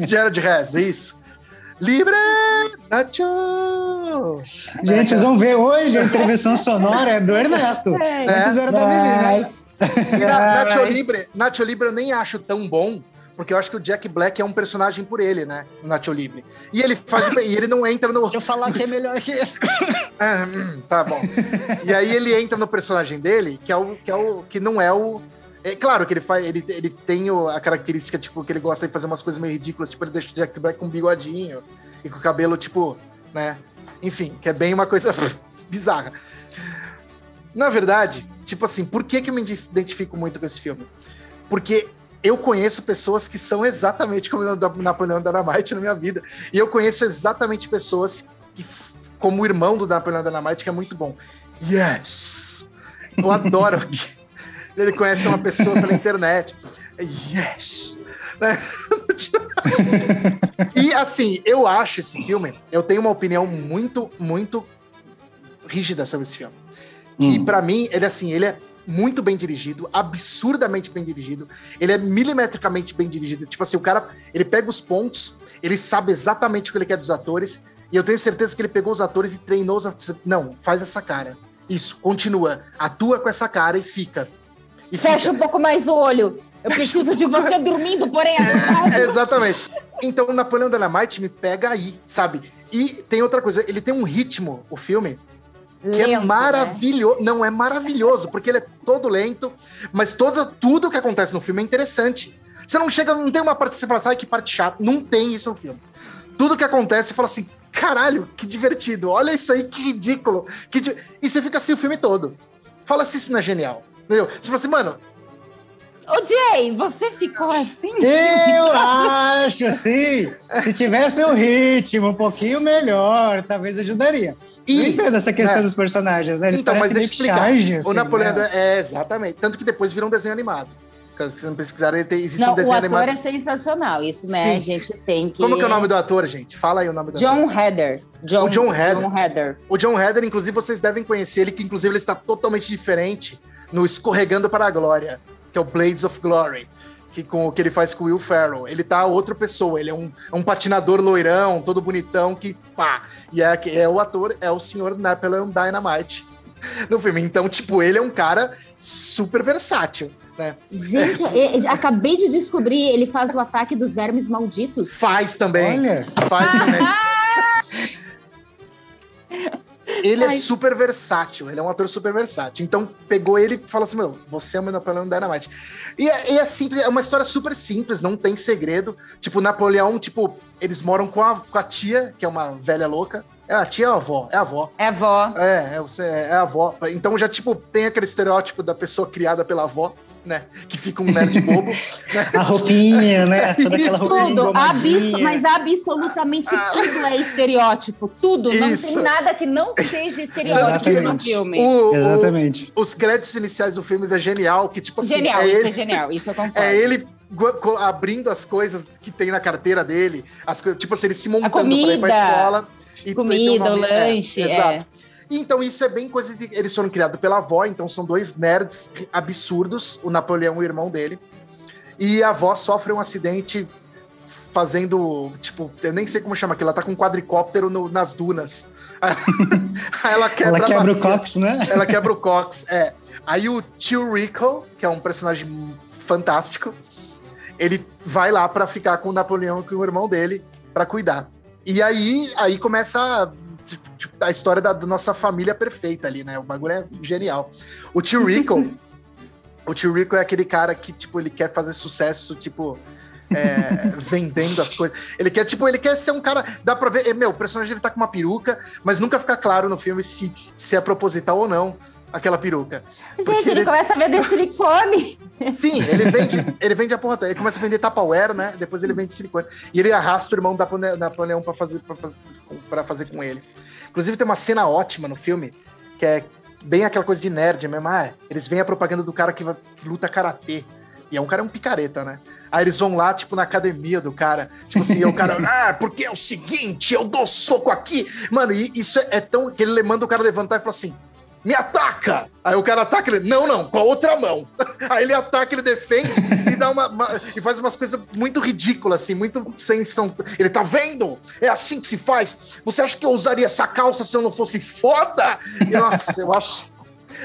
B: Jared Hess, isso. Libre! Nacho!
A: Gente, vocês vão ver hoje a intervenção sonora é do Ernesto.
C: É.
A: Antes era da Vivi, né?
B: E na, Nacho,
C: Mas-
B: Libre, Nacho Libre eu nem acho tão bom, porque eu acho que o Jack Black é um personagem por ele, né? O Nacho Libre. E ele faz e ele não entra no.
A: Se eu falar que é melhor que esse.
B: Ah, hum, tá bom. E aí ele entra no personagem dele, que é o que, é o, que não é o. É claro que ele faz, ele, ele tem o- a característica, tipo, que ele gosta de fazer umas coisas meio ridículas, tipo, ele deixa o Jack Black com um bigodinho e com o cabelo, tipo, né? Enfim, que é bem uma coisa bizarra. Na verdade, tipo assim, por que, que eu me identifico muito com esse filme? Porque eu conheço pessoas que são exatamente como o Napoleão Dynamite na minha vida. E eu conheço exatamente pessoas que, como o irmão do Napoleão Dynamite, que é muito bom. Yes! Eu adoro ele conhece uma pessoa pela internet. Yes! E assim, eu acho esse filme, eu tenho uma opinião muito, muito rígida sobre esse filme. Que
A: Hum.
B: pra mim, ele assim, ele é muito bem dirigido, absurdamente bem dirigido. Ele é milimetricamente bem dirigido. Tipo assim, o cara, ele pega os pontos, ele sabe exatamente o que ele quer dos atores, e eu tenho certeza que ele pegou os atores e treinou os atores. Não, faz essa cara. Isso, continua. Atua com essa cara e fica. E
C: Fecha um pouco mais o olho. Eu preciso de você dormindo, porém acordado.
B: Exatamente. Então, o Napoleão Dynamite me pega aí, sabe? E tem outra coisa, ele tem um ritmo, o filme, que é
C: Lento, né?
B: maravilhoso. Não, é maravilhoso, porque ele é todo lento, mas toda, tudo que acontece no filme é interessante. Você não chega, não tem uma parte que você fala assim, ai, que parte chata. Não tem isso no filme. Tudo que acontece, você fala assim, caralho, que divertido. Olha isso aí, que ridículo. Que di-" E você fica assim o filme todo. Fala se isso não é genial. Entendeu? Você fala assim, mano,
C: Ô, Jay, você ficou assim?
A: Eu acho, assim, se tivesse um ritmo um pouquinho melhor, talvez ajudaria.
B: E-
A: entendo essa questão
B: né?
A: dos personagens, né? Eles
B: Então, mas
A: parecem
B: deixa explicar.
A: charges,
B: o
A: assim,
B: Napoleão
A: né?
B: é exatamente. Tanto que depois vira um desenho animado. Se você não pesquisar, ele tem, existe
C: Não,
B: um
C: o
B: desenho
C: ator
B: animado.
C: é sensacional. Isso, né?
B: Sim.
C: A gente tem que.
B: Como que é o nome do ator, gente? Fala aí o nome do ator.
C: John Heather. John,
B: O John Heather.
C: John Heather.
B: O John Heather, inclusive, vocês devem conhecer ele, que inclusive ele está totalmente diferente no Escorregando para a Glória, que é o Blades of Glory, que, com o que ele faz com o Will Ferrell. Ele tá outra pessoa, ele é um, é um patinador loirão, todo bonitão, que pá. E é, é o ator, é o senhor Napoleon Dynamite no filme. Então, tipo, ele é um cara super versátil, né?
C: Gente, eu- acabei de descobrir, ele faz o ataque dos vermes malditos.
B: Faz também.
A: Olha,
B: Faz também. Ele é
C: Ai.
B: super versátil, ele é um ator super versátil. Então, pegou ele e falou assim: Meu, você é o meu Napoleão Dynamite. E é, e é simples, é uma história super simples, não tem segredo. Tipo, Napoleão, tipo, eles moram com a, com a tia, que é uma velha louca. É a tia ou a avó? É a avó.
C: É vó.
B: É, é, você- é a avó. Então já, tipo, tem aquele estereótipo da pessoa criada pela avó, né? Que fica um nerd bobo. né?
A: A roupinha, né? Toda aquela
B: Isso.
A: roupinha
C: Tudo, abso- mas absolutamente tudo é estereótipo. Tudo. Não
B: Isso.
C: tem nada que não seja estereótipo no filme.
B: O- o-
A: Exatamente.
B: os créditos iniciais do filme é genial, que tipo assim,
C: Genial,
B: é
C: isso
B: ele,
C: é genial, isso eu concordo.
B: é ele abrindo as coisas que tem na carteira dele, as tipo assim, ele se montando pra ir pra escola. E e
C: comida,
B: ter
C: o
B: é,
C: lanche, é.
B: exato. Então isso é bem coisa de... Eles foram criados pela avó, então são dois nerds absurdos, o Napoleão e o irmão dele. E a avó sofre um acidente fazendo, tipo, eu nem sei como chama aquilo, ela tá com um quadricóptero no- nas dunas. Aí ela quebra,
A: Ela quebra o cox, né?
B: Ela quebra o Cox, é. Aí o tio Rico, que é um personagem fantástico, ele vai lá pra ficar com o Napoleão e com o irmão dele pra cuidar. E aí, aí começa tipo, tipo, a história da, da nossa família perfeita ali, né? O bagulho é genial. O tio Rico, o tio Rico é aquele cara que, tipo, ele quer fazer sucesso, tipo, é, vendendo as coisas. Ele quer, tipo, ele quer ser um cara. Dá pra ver. Meu, o personagem ele tá com uma peruca, mas nunca fica claro no filme se, se é proposital ou não aquela peruca.
C: Gente, ele,
B: ele-
C: começa a vender silicone.
B: Sim, ele vende, ele vende a porra toda. Ele começa a vender Tupperware, né? Depois ele vende silicone. E ele arrasta o irmão da Napole- Napoleão pra fazer, pra fazer, pra fazer com ele. Inclusive, tem uma cena ótima no filme, que é bem aquela coisa de nerd mesmo. Ah, eles veem a propaganda do cara que, vai- que luta karatê. E é um cara é um picareta, né? Aí eles vão lá, tipo, na academia do cara. Tipo assim, e o cara, ah, porque é o seguinte, eu dou soco aqui. Mano, e isso é, é tão. que ele manda o cara levantar e fala assim: me ataca! Aí o cara ataca ele, não, não, com a outra mão. Aí ele ataca, ele defende e dá uma, uma- e faz umas coisas muito ridículas, assim, muito sem são. Ele tá vendo? É assim que se faz. Você acha que eu usaria essa calça se eu não fosse foda? E, nossa, eu acho.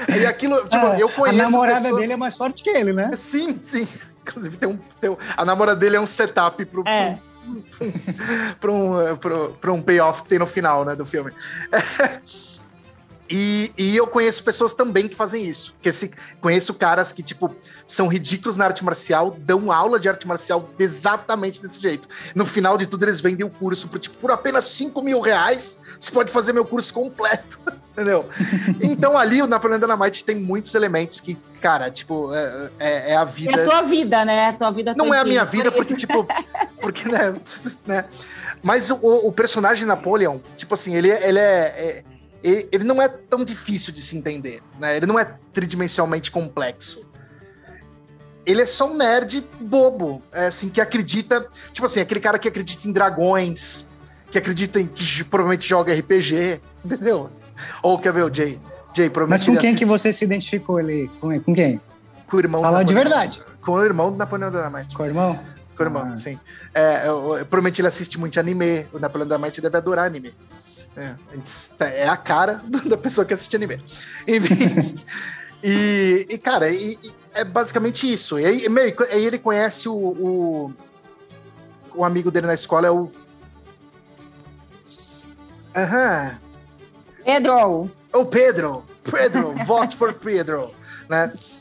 B: Aí aquilo, tipo,
A: Ah,
B: eu conheço.
A: a namorada
B: pessoa-
A: dele é mais forte que ele, né?
B: Sim, sim. Inclusive, tem um, tem um- a namorada dele é um setup pro,
C: É.
B: para um, pro- pra um payoff que tem no final né, do filme. E, e eu conheço pessoas também que fazem isso. Que esse, conheço caras que, tipo, são ridículos na arte marcial, dão aula de arte marcial exatamente desse jeito. No final de tudo, eles vendem o curso por, tipo, por apenas 5 mil reais, você pode fazer meu curso completo. Entendeu? Então ali o Napoleão Dynamite tem muitos elementos que, cara, tipo, é, é- é a
C: É
B: vida.
C: a tua vida, né? A tua vida
B: Não é a minha vida, porque, tipo. Porque, né? né? Mas o, o personagem Napoleon, tipo assim, ele, é- ele é, é- Ele não é tão difícil de se entender, né? Ele não é tridimensionalmente complexo. Ele é só um nerd bobo, é, assim, que acredita. Tipo assim, aquele cara que acredita em dragões, que acredita em. que provavelmente joga RPG, entendeu? Ou quer ver o Jay? Jay, provavelmente.
A: Mas com quem que você se identificou ali? Com, com quem?
B: Com o irmão.
A: Fala de verdade.
B: Com o irmão do Napoleão Dynamite.
A: Com o irmão?
B: Com o irmão,
A: Ah.
B: sim. É, eu- eu- provavelmente ele assiste muito anime. O Napoleão Dynamite deve adorar anime. É, a gente- é a cara da pessoa que assiste anime. Enfim. e, e, cara, e- e é basicamente isso. E aí, meu, co- aí ele conhece o, o, o amigo dele na escola, é o. Aham.
C: Pedro,
B: O Pedro. Pedro, vote for Pedro, né?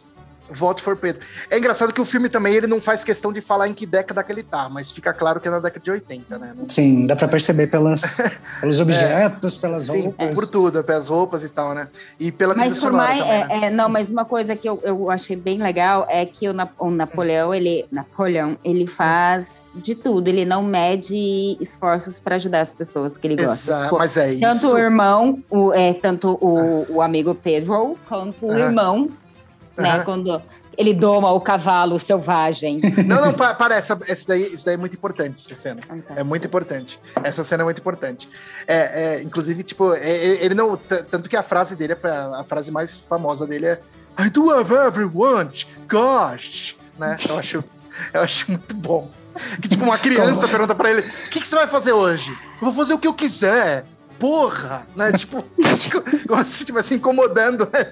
B: Vote for Pedro. É engraçado que o filme também ele não faz questão de falar em que década que ele tá, mas fica claro que é na década de 80, né? Não-
A: Sim, dá pra perceber pelas, pelos objetos, pelas
B: Sim,
A: roupas.
B: por tudo, pelas roupas e tal, né? E pela
C: mas por mais.
B: também, né?
C: é, é, não, mas uma coisa que eu, eu achei bem legal é que o, Na- o Napoleão, ele. Napoleão, ele faz de tudo. Ele não mede esforços para ajudar as pessoas que ele gosta.
B: Exato,
C: Tipo,
B: mas é
C: Tanto
B: isso.
C: o irmão, o, é, tanto o, o amigo Pedro, quanto o
B: Aham.
C: irmão, né? Quando ele doma o cavalo selvagem.
B: Não, não, pa- para, essa, essa daí, isso daí é muito importante, essa cena. É muito importante. Essa cena é muito importante. É, é, inclusive, tipo, é- é- ele não. Tanto que a frase dele, é pra- a frase mais famosa dele é I do have everyone, gosh! Né? Eu, acho, eu acho muito bom. Que, tipo, uma criança pergunta pra ele: o que, que você vai fazer hoje? Eu vou fazer o que eu quiser. Porra! Né? Tipo, como se estivesse incomodando. Né?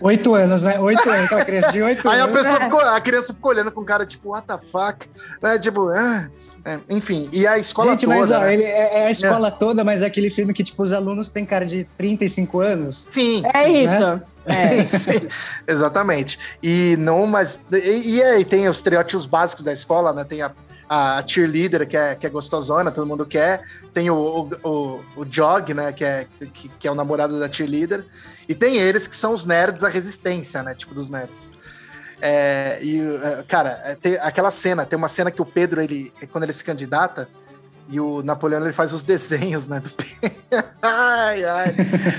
A: Oito anos, né? Oito anos, aquela criança de oito
B: Aí a
A: anos.
B: pessoa ficou, a criança ficou olhando com cara, tipo, what the fuck? Né? Tipo, ah, é, enfim, e a escola
A: Gente,
B: toda.
A: mas ó,
B: né?
A: ele é, é a escola toda, mas é aquele filme que, tipo, os alunos têm cara de 35 anos.
B: Sim,
C: É
B: sim,
C: isso. É.
B: Sim, sim, exatamente. E não, mas. E, e aí tem os estereótipos básicos da escola, né? Tem a, a cheerleader, que é, que é gostosona, todo mundo quer. Tem o, o, o, o Jog, né? Que é, que, que é o namorado da cheerleader. E tem eles que são os nerds, a resistência, né? Tipo, dos nerds. É, e, é, cara, é, tem aquela cena, tem uma cena que o Pedro, ele, quando ele se candidata, e o Napoleão ele faz os desenhos, né? Do... ai, ai.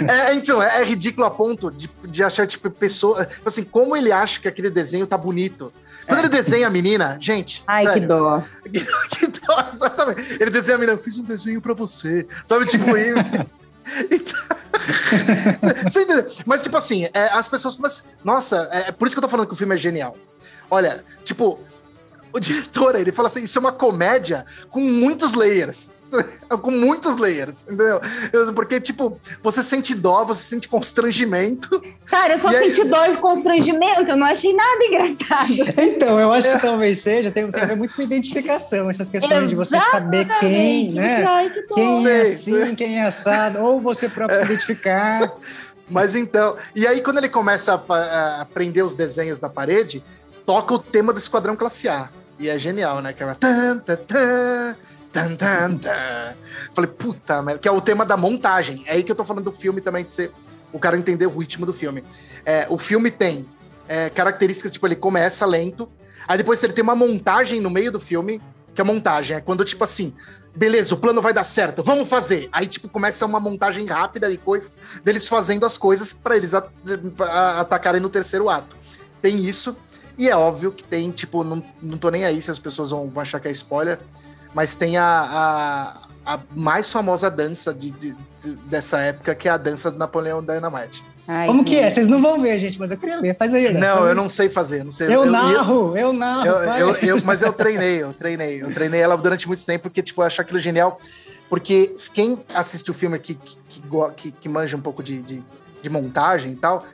B: É, então, é, é, ridículo a ponto de, de achar, tipo, pessoa. Tipo assim, como ele acha que aquele desenho tá bonito. Quando é. ele desenha a menina, gente.
C: Ai, sério,
B: que
C: dó.
B: Que, dó, exatamente. Ele desenha a menina, eu fiz um desenho pra você. Sabe, tipo. Você entendeu? Mas, tipo assim, é, as pessoas. Mas, nossa, é, é por isso que eu tô falando que o filme é genial. Olha, tipo, o diretor, ele fala assim, isso é uma comédia com muitos layers. com muitos layers, entendeu? Porque, tipo, você sente dó, você sente constrangimento.
C: Cara, eu só senti aí... dó e constrangimento, eu não achei nada engraçado.
A: Então, eu acho é. que talvez seja, tem, tem a ver muito com identificação, essas questões Exatamente. de você saber quem, né? Ai, que quem é assim, quem é assado, ou você próprio se identificar.
B: Mas então, e aí quando ele começa a, a prender os desenhos na parede, toca o tema do Esquadrão Classe A. E é genial, né? Aquela. Tan, tan, tan, tan, tan, tan. Falei, puta merda. Que é o tema da montagem. É aí que eu tô falando do filme também, de ser o cara entender o ritmo do filme. É, o filme tem é, características, tipo, ele começa lento. Aí depois ele tem uma montagem no meio do filme, que é montagem. É quando, tipo assim, beleza, o plano vai dar certo, vamos fazer. Aí, tipo, começa uma montagem rápida de coisas deles fazendo as coisas para eles atacarem no terceiro ato. Tem isso. E é óbvio que tem, tipo, não, não tô nem aí se as pessoas vão, vão achar que é spoiler, mas tem a, a, a mais famosa dança de, de, de, dessa época, que é a dança do Napoleão Dynamite.
A: Ai, Como que é? Vocês não vão ver, gente, mas eu queria ver. Faz aí.
B: Né? Não, eu não sei fazer. Não sei.
A: Eu, eu narro, eu, eu narro.
B: Eu, eu, mas eu treinei, eu treinei. Eu treinei ela durante muito tempo, porque, tipo, eu acho aquilo genial. Porque quem assiste o filme aqui, que, que, que, que manja um pouco de, de, de montagem e tal,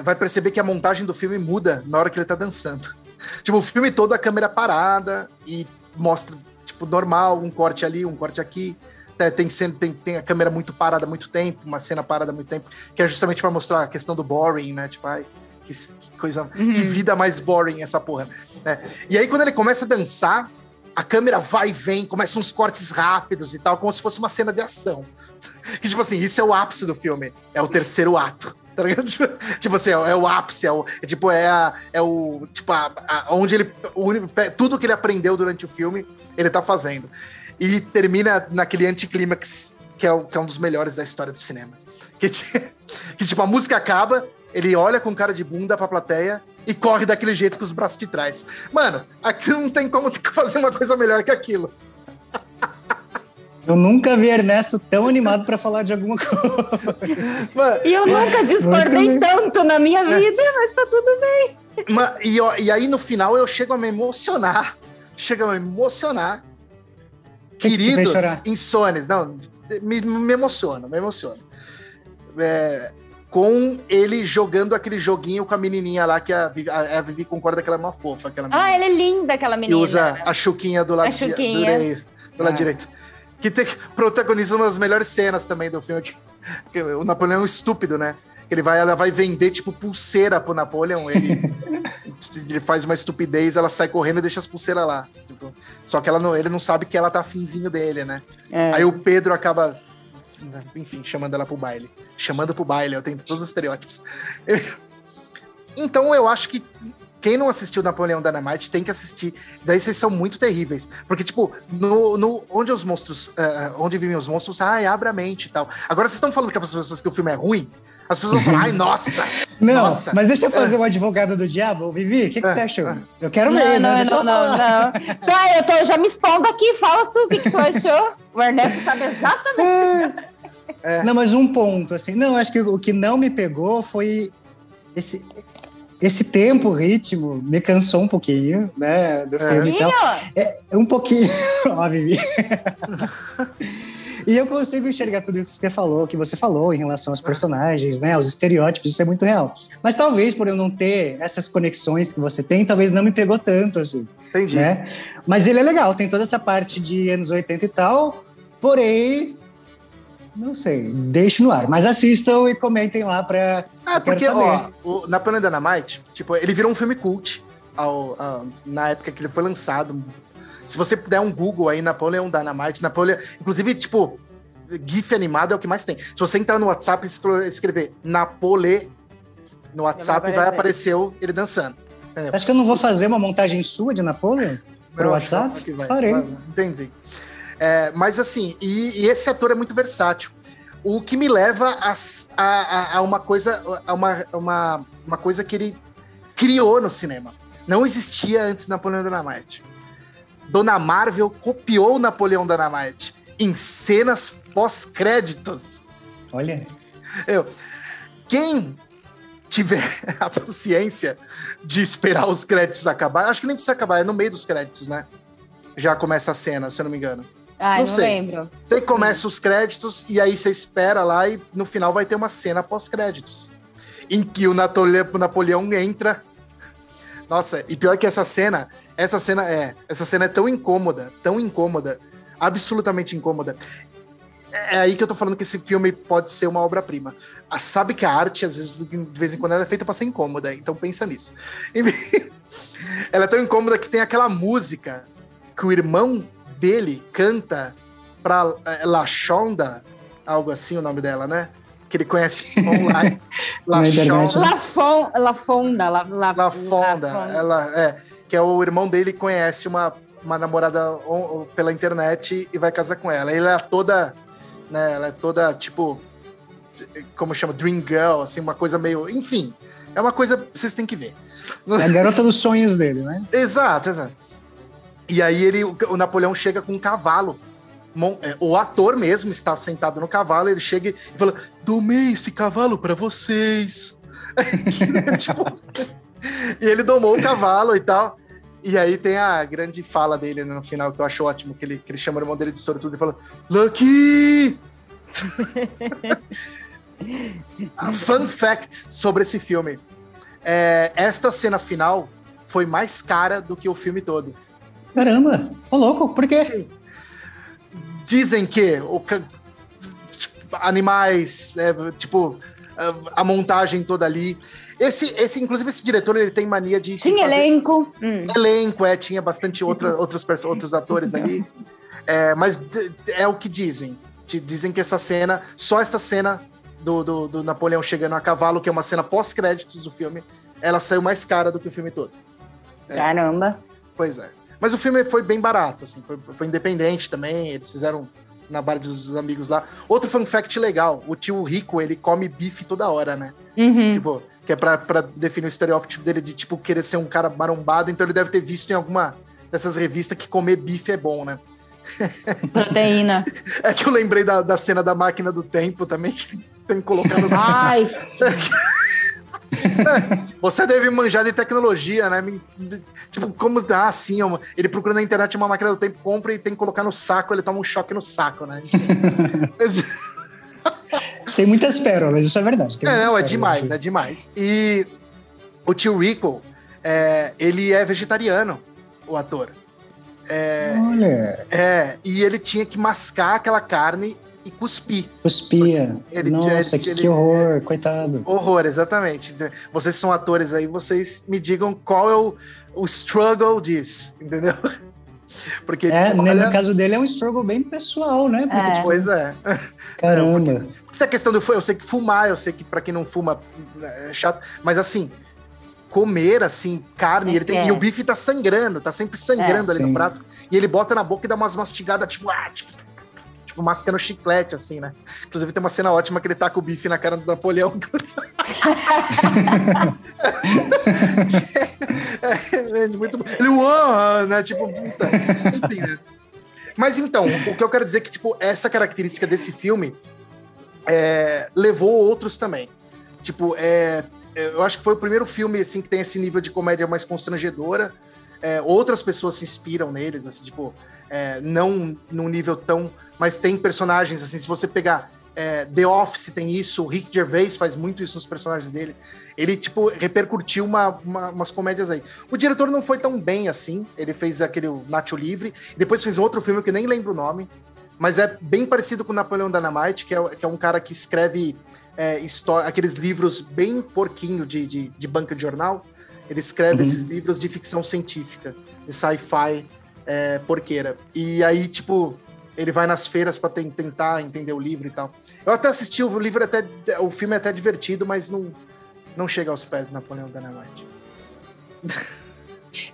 B: vai perceber que a montagem do filme muda na hora que ele tá dançando. Tipo, o filme todo a câmera parada e mostra, tipo, normal, um corte ali, um corte aqui. É, tem, tem, tem a câmera muito parada há muito tempo, uma cena parada há muito tempo, que é justamente para mostrar a questão do boring, né? Tipo, ai, que, que coisa, uhum. que vida mais boring essa porra. Né? E aí, quando ele começa a dançar, a câmera vai e vem, começam uns cortes rápidos e tal, como se fosse uma cena de ação. Que, tipo assim, isso é o ápice do filme. É o terceiro ato. Tá ligado? Tipo assim, é, é, o ápice, é, o, é tipo, é, a, é o. Tipo, a, a, onde ele. O, tudo que ele aprendeu durante o filme, ele tá fazendo. E termina naquele anticlímax, que, é que é um dos melhores da história do cinema. Que, que, tipo, a música acaba, ele olha com cara de bunda pra plateia e corre daquele jeito com os braços de trás. Mano, aqui não tem como fazer uma coisa melhor que aquilo.
A: Eu nunca vi Ernesto tão animado para falar de alguma coisa.
C: e eu nunca discordei tanto na minha é. vida, é. mas tá tudo bem.
B: Mas, e, e, aí no final eu chego a me emocionar. Chego a me emocionar. Que Queridos, que insones. Não, me, me emociona, me emociona. É, com ele jogando aquele joguinho com a menininha lá, que a, a, a Vivi concorda que ela é uma fofa. Aquela
C: ah, ela é linda, aquela menina.
B: E usa a chuquinha do lado, de, do, do lado ah. direito que tem, protagoniza uma das melhores cenas também do filme. Que, que o Napoleão é um estúpido, né? Ele vai, ela vai vender, tipo, pulseira pro Napoleão. Ele, ele faz uma estupidez, ela sai correndo e deixa as pulseiras lá. Tipo, só que ela não, ele não sabe que ela tá finzinho dele, né? É. Aí o Pedro acaba, enfim, chamando ela pro baile. Chamando pro baile, eu tenho todos os estereótipos. Então eu acho que quem não assistiu Napoleão Dynamite tem que assistir. Isso daí vocês são muito terríveis. Porque, tipo, no, no onde os monstros. Uh, onde vivem os monstros, ai, abre a mente e tal. Agora vocês estão falando que as pessoas que o filme é ruim? As pessoas vão falar, ai, nossa!
A: Não,
B: nossa.
A: mas deixa eu fazer o um advogado do diabo. Vivi, o que, que é. você achou? Eu quero ver,
C: não,
A: né?
C: Não, não, não, não. Tá, eu tô já me expondo aqui. Fala tu o que, que tu achou. O Ernesto sabe exatamente.
A: É. Não, mas um ponto, assim. Não, acho que o que não me pegou foi esse, esse tempo, o ritmo, me cansou um pouquinho, né, do filme é. e tal. É, um pouquinho, ó, Vivi. e eu consigo enxergar tudo isso que você falou, que você falou em relação aos personagens, né, aos estereótipos, isso é muito real. Mas talvez por eu não ter essas conexões que você tem, talvez não me pegou tanto, assim.
B: Entendi.
A: Né? Mas ele é legal, tem toda essa parte de anos 80 e tal, porém não sei, deixe no ar. Mas assistam e comentem lá pra.
B: Ah, porque, ó, o Napoleon Dynamite, tipo, ele virou um filme cult ao, ao, na época que ele foi lançado. Se você der um Google aí, Napoleon Dynamite, Napoleon. Inclusive, tipo, GIF animado é o que mais tem. Se você entrar no WhatsApp e escrever Napole no WhatsApp, vai aparecer ele dançando.
A: É. Acho que eu não vou fazer uma montagem sua de Napoleão? Pro WhatsApp?
B: Vai. Vai, entendi. É, mas assim, e, e, esse ator é muito versátil. O que me leva a, a, a uma coisa, a uma, uma, uma coisa que ele criou no cinema. Não existia antes Napoleão Dynamite. Dona Marvel copiou Napoleão Dynamite em cenas pós-créditos.
A: Olha.
B: Eu, quem tiver a paciência de esperar os créditos acabar, acho que nem precisa acabar, é no meio dos créditos, né? Já começa a cena, se eu não me engano.
C: Ah, não, não sei. lembro.
B: Você começa os créditos e aí você espera lá e no final vai ter uma cena pós-créditos. Em que o Napoleão entra. Nossa, e pior que essa cena, essa cena é, essa cena é tão incômoda, tão incômoda, absolutamente incômoda. É aí que eu tô falando que esse filme pode ser uma obra-prima. Sabe que a arte, às vezes, de vez em quando, ela é feita para ser incômoda, então pensa nisso. ela é tão incômoda que tem aquela música que o irmão dele canta pra é, La Shonda, algo assim o nome dela, né? Que ele conhece online.
C: La Shonda. La, Fon, La Fonda. La,
B: La, La Fonda. Ela, é, que é o irmão dele conhece uma, uma namorada pela internet e vai casar com ela. Ele é toda né? Ela é toda, tipo, como chama? Dream Girl, assim, uma coisa meio. Enfim, é uma coisa que vocês têm que ver.
A: É a garota dos sonhos dele, né?
B: exato, exato. E aí ele, o Napoleão chega com um cavalo. É, o ator mesmo está sentado no cavalo, ele chega e fala: Domei esse cavalo para vocês. tipo, e ele domou o cavalo e tal. E aí tem a grande fala dele no final, que eu acho ótimo, que ele, que ele chama o irmão dele de sortudo e fala, Lucky! Fun fact sobre esse filme. É, esta cena final foi mais cara do que o filme todo.
A: Caramba! Ô louco, por quê?
B: Dizem que o, animais, é, tipo, a montagem toda ali. Esse, esse, inclusive, esse diretor, ele tem mania de.
C: Tinha fazer... elenco.
B: Hum. Elenco, é, tinha bastante outra, outros, outros atores ali. É, mas é o que dizem. Dizem que essa cena, só essa cena do, do, do Napoleão chegando a cavalo, que é uma cena pós-créditos do filme, ela saiu mais cara do que o filme todo.
C: É. Caramba.
B: Pois é. Mas o filme foi bem barato, assim, foi, foi independente também, eles fizeram na bar dos amigos lá. Outro fun fact legal, o tio Rico, ele come bife toda hora, né?
C: Uhum.
B: Tipo, que é pra, pra definir o estereótipo dele de, tipo, querer ser um cara marombado, então ele deve ter visto em alguma dessas revistas que comer bife é bom, né?
C: Proteína.
B: é que eu lembrei da, da cena da máquina do tempo também, que tem que colocar no...
C: Ai!
B: Você deve manjar de tecnologia, né? Tipo, como. Ah, sim, ele procura na internet uma máquina do tempo, compra e tem que colocar no saco, ele toma um choque no saco, né?
A: tem muitas pérolas, isso é verdade.
B: é, não, é demais, é demais. E o tio Rico, é, ele é vegetariano, o ator. É,
A: Olha.
B: É, e ele tinha que mascar aquela carne e cuspir.
A: Cuspia. Ele, Nossa, ele, que, ele, que horror, coitado.
B: Horror, exatamente. Vocês são atores aí, vocês me digam qual é o, o struggle disso, entendeu?
A: Porque, é, tipo, olha... no caso dele é um struggle bem pessoal, né?
B: Porque, é. Tipo, pois é.
A: Caramba. Não, porque,
B: porque a questão do eu sei que fumar, eu sei que para quem não fuma é chato, mas assim, comer assim carne, é, ele tem, é. e o bife tá sangrando, tá sempre sangrando é, ali sim. no prato, e ele bota na boca e dá umas mastigadas tipo, ah, tipo tipo, mascando chiclete, assim, né? Inclusive tem uma cena ótima que ele tá com o bife na cara do Napoleão. é, é, muito Ele, uau, né? Tipo, puta. Enfim, né? Mas então, o que eu quero dizer é que, tipo, essa característica desse filme é, levou outros também. Tipo, é, é, eu acho que foi o primeiro filme, assim, que tem esse nível de comédia mais constrangedora. É, outras pessoas se inspiram neles, assim, tipo, é, não num nível tão. Mas tem personagens, assim, se você pegar é, The Office tem isso, o Rick Gervais faz muito isso nos personagens dele. Ele, tipo, repercutiu uma, uma, umas comédias aí. O diretor não foi tão bem assim, ele fez aquele Nacho Livre, depois fez outro filme que nem lembro o nome, mas é bem parecido com Napoleão Dynamite, que é, que é um cara que escreve é, aqueles livros bem porquinho de, de, de banca de jornal. Ele escreve uhum. esses livros de ficção científica, de sci-fi é, porqueira. E aí, tipo, ele vai nas feiras para tentar entender o livro e tal. Eu até assisti o livro, até o filme é até divertido, mas não, não chega aos pés de Napoleão Dynamite.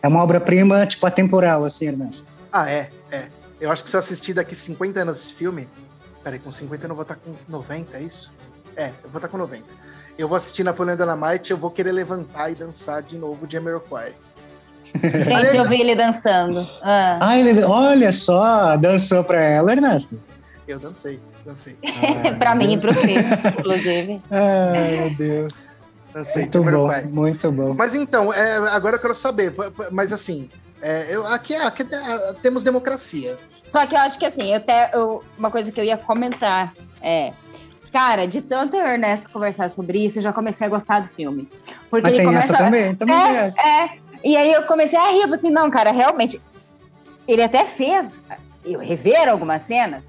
A: É uma obra-prima, tipo, atemporal, assim, Ernesto.
B: Ah, é, é. Eu acho que se eu assistir daqui 50 anos esse filme. Peraí, com 50 eu não vou estar com 90, é isso? É, eu vou estar com 90. Eu vou assistir Napoleão Dynamite, eu vou querer levantar e dançar de novo de Jamiroquai.
C: Gente, eu vi ele dançando. Ah.
A: Ah, ele, olha só, dançou pra ela, Ernesto.
B: Eu dancei, dancei.
A: Ah,
C: pra mim e pro filme, inclusive.
A: Ai, meu Deus.
B: Dancei
A: Muito bom,
B: Jamiroquai.
A: muito bom.
B: Mas então, é, agora eu quero saber, mas assim, é, eu, aqui, aqui é, temos democracia.
C: Só que eu acho que assim, eu até, eu- uma coisa que eu ia comentar é. Cara, de tanto eu e o Ernesto conversar sobre isso, eu já comecei a gostar do filme. Porque
A: Mas
C: ele
A: tem
C: começa.
A: essa também, também tem essa.
C: É, é. E aí eu comecei a rir, eu falei assim, não, cara, realmente. Ele até fez eu rever algumas cenas.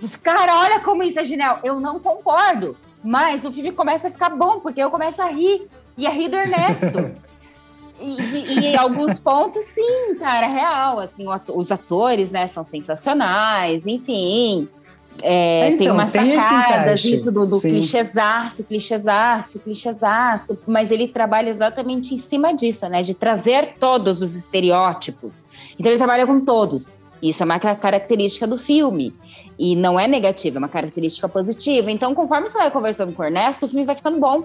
C: Disse, cara, olha como isso é genial. Eu não concordo. Mas o filme começa a ficar bom, porque eu começo a rir. E a rir do Ernesto. E, em alguns pontos, sim, cara, real. Assim, os atores, né, são sensacionais, enfim. É,
A: É,
C: tem
A: então,
C: umas
A: tem
C: sacadas, isso do, do
A: sim.
C: clichêzaço, clichêzaço, clichêzaço, mas ele trabalha exatamente em cima disso, né? De trazer todos os estereótipos. Então ele trabalha com todos. Isso é uma ca- característica do filme. E não é negativa, é uma característica positiva. Então, conforme você vai conversando com o Ernesto, o filme vai ficando bom.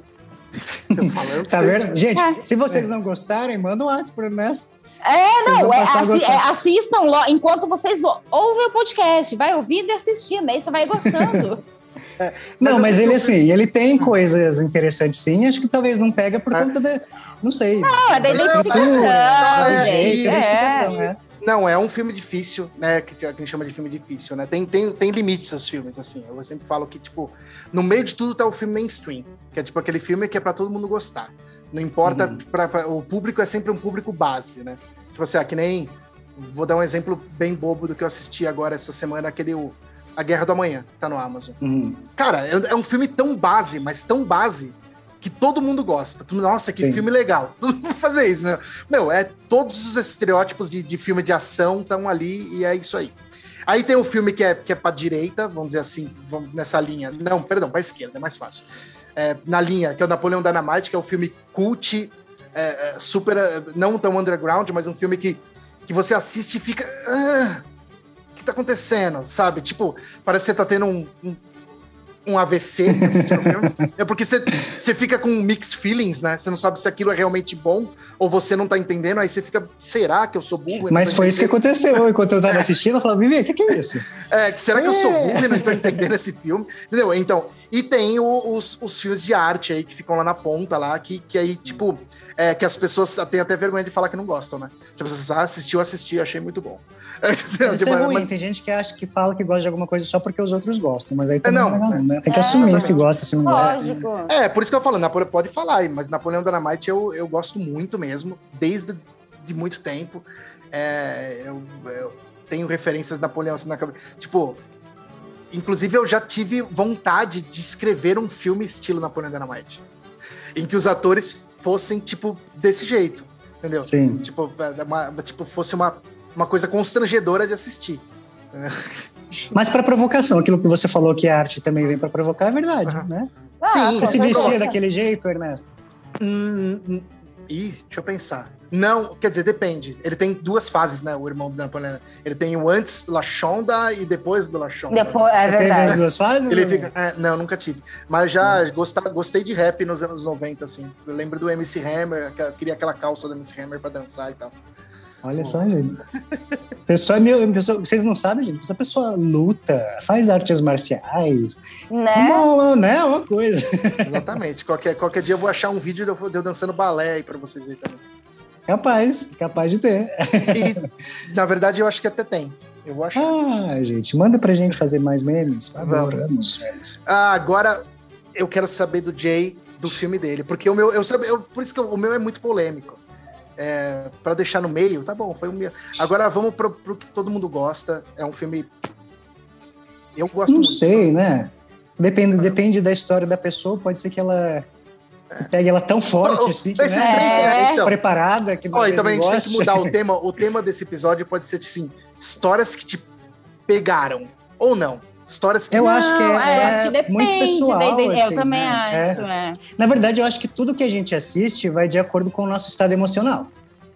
A: Tá vendo? Gente,
C: É.
A: se vocês não gostarem, manda um ato pro Ernesto.
C: É,
A: Vocês
C: não, é, assi- é, assistam lo- enquanto vocês ouvem o podcast. Vai ouvindo e assistindo, aí você vai gostando.
A: Não,
B: eu
A: mas ele
B: que
A: assim, ele tem coisas interessantes sim, acho que talvez não pega por
B: É.
A: conta da, não sei,
C: Não, é da identificação.
A: do
B: é,
A: jeito, da
C: é.
B: Não, é um filme difícil, né? Que, que a gente chama de filme difícil, né? Tem, tem, tem limites aos filmes, assim. Eu sempre falo que, tipo, no meio de tudo tá o filme mainstream, que é tipo aquele filme que é pra todo mundo gostar. Não importa,
A: Uhum.
B: pra, pra- o público é sempre um público base, né? Tipo assim, ah, que nem. Vou dar um exemplo bem bobo do que eu assisti agora essa semana, aquele. o- A Guerra do Amanhã, que tá no Amazon.
A: Uhum.
B: Cara, é, é um filme tão base, mas tão base, que todo mundo gosta. Nossa, que
A: Sim.
B: filme legal. Todo mundo vai fazer isso, né? Meu, é todos os estereótipos de, de filme de ação estão ali e é isso aí. Aí tem o filme que é, que é pra direita, vamos dizer assim, vamos nessa linha. Não, perdão, pra esquerda, é mais fácil. É, na linha, que é o Napoleão Dynamite, que é o filme cult, é, é, super, não tão underground, mas um filme que, que você assiste e fica... "Ah, o que tá acontecendo, sabe? Tipo, parece que você tá tendo um, um, um AVC assistindo filme. É porque você, fica com mixed feelings, né? Você não sabe se aquilo é realmente bom ou você não tá entendendo, aí você fica, será que eu sou burro?
A: Mas foi isso que aconteceu. Enquanto eu tava assistindo, eu falava, Vivi, o que, que é isso?
B: É, será que eu sou
A: É.
B: burro e não tô entendendo esse filme? Entendeu? Então, e tem o- os, os filmes de arte aí que ficam lá na ponta lá, que, que aí, tipo, é, que as pessoas têm até vergonha de falar que não gostam, né? Tipo, você ah, assistiu, assisti, achei muito bom.
A: Isso
B: Tipo,
A: é ruim.
B: mas-
A: Tem gente que acha que fala que gosta de alguma coisa só porque os outros gostam. Mas aí também
B: não,
A: não, é né? Tem que
C: é,
A: assumir se
B: exatamente.
A: gosta, se não gosta.
C: Lógico.
B: É, por isso que eu falo, Napoleão pode falar, mas Napoleão Dynamite eu, eu gosto muito mesmo, desde de muito tempo. É, eu, eu tenho referências de Napoleão assim na cabeça. Tipo, inclusive eu já tive vontade de escrever um filme estilo Napoleão Dynamite, em que os atores fossem, tipo, desse jeito, entendeu?
A: Sim.
B: Tipo, é, uma- tipo fosse uma, uma coisa constrangedora de assistir.
A: Mas para provocação, aquilo que você falou que a arte também vem para provocar é verdade,
B: Aham.
A: né?
C: Ah,
B: Sim,
A: Você se vestia daquele jeito, Ernesto?
B: Hum, hum, ih, deixa eu pensar. Não, quer dizer, depende. Ele tem duas fases, né? O irmão do Napoleão. Ele tem o antes La Chonda e depois do La Chonda.
C: Depois, é
A: Você teve as
C: verdade.
A: duas fases?
B: Ele fica. é, não, nunca tive. Mas já gosta- gostei de rap nos anos 90, assim. Eu lembro do MC Hammer, que eu queria aquela calça do MC Hammer pra dançar e tal.
A: Olha só, gente. Pessoa é meu, pessoa, vocês não sabem, gente? Essa pessoa luta, faz artes marciais.
C: Né?
A: Uma, né? Uma coisa.
B: Exatamente. qualquer, qualquer dia eu vou achar um vídeo de eu, de eu dançando balé aí pra vocês verem também.
A: Capaz, capaz de ter.
B: E, na verdade, eu acho que até tem. Eu vou achar.
A: Ah, gente, manda pra gente fazer mais memes.
B: Vamos.
A: amo os memes.
B: Ah, agora eu quero saber do Jay, do filme dele, porque o meu, eu sabe, eu, por isso que o meu é muito polêmico. É, para deixar no meio, tá bom, foi o meu. Agora vamos pro, pro que todo mundo gosta. É um filme. Eu gosto
A: Não
B: muito.
A: sei, né? Depende, depende da história da pessoa, pode ser que ela pegue ela tão forte
B: Oh,
A: assim, que,
B: esses
A: né?
C: três, é,
B: então.
A: preparada que
B: Ó, e
A: talvez
B: também a
A: não
B: gente tem que mudar o tema. O tema desse episódio pode ser assim: histórias que te pegaram. Ou não. Histórias que.
A: Eu acho que é,
C: Não,
A: é
C: acho que depende
A: muito pessoal.
C: da ideia.
A: assim,
C: eu também
A: né?
C: acho,
A: É.
C: né?
A: Na verdade, eu acho que tudo que a gente assiste vai de acordo com o nosso estado emocional.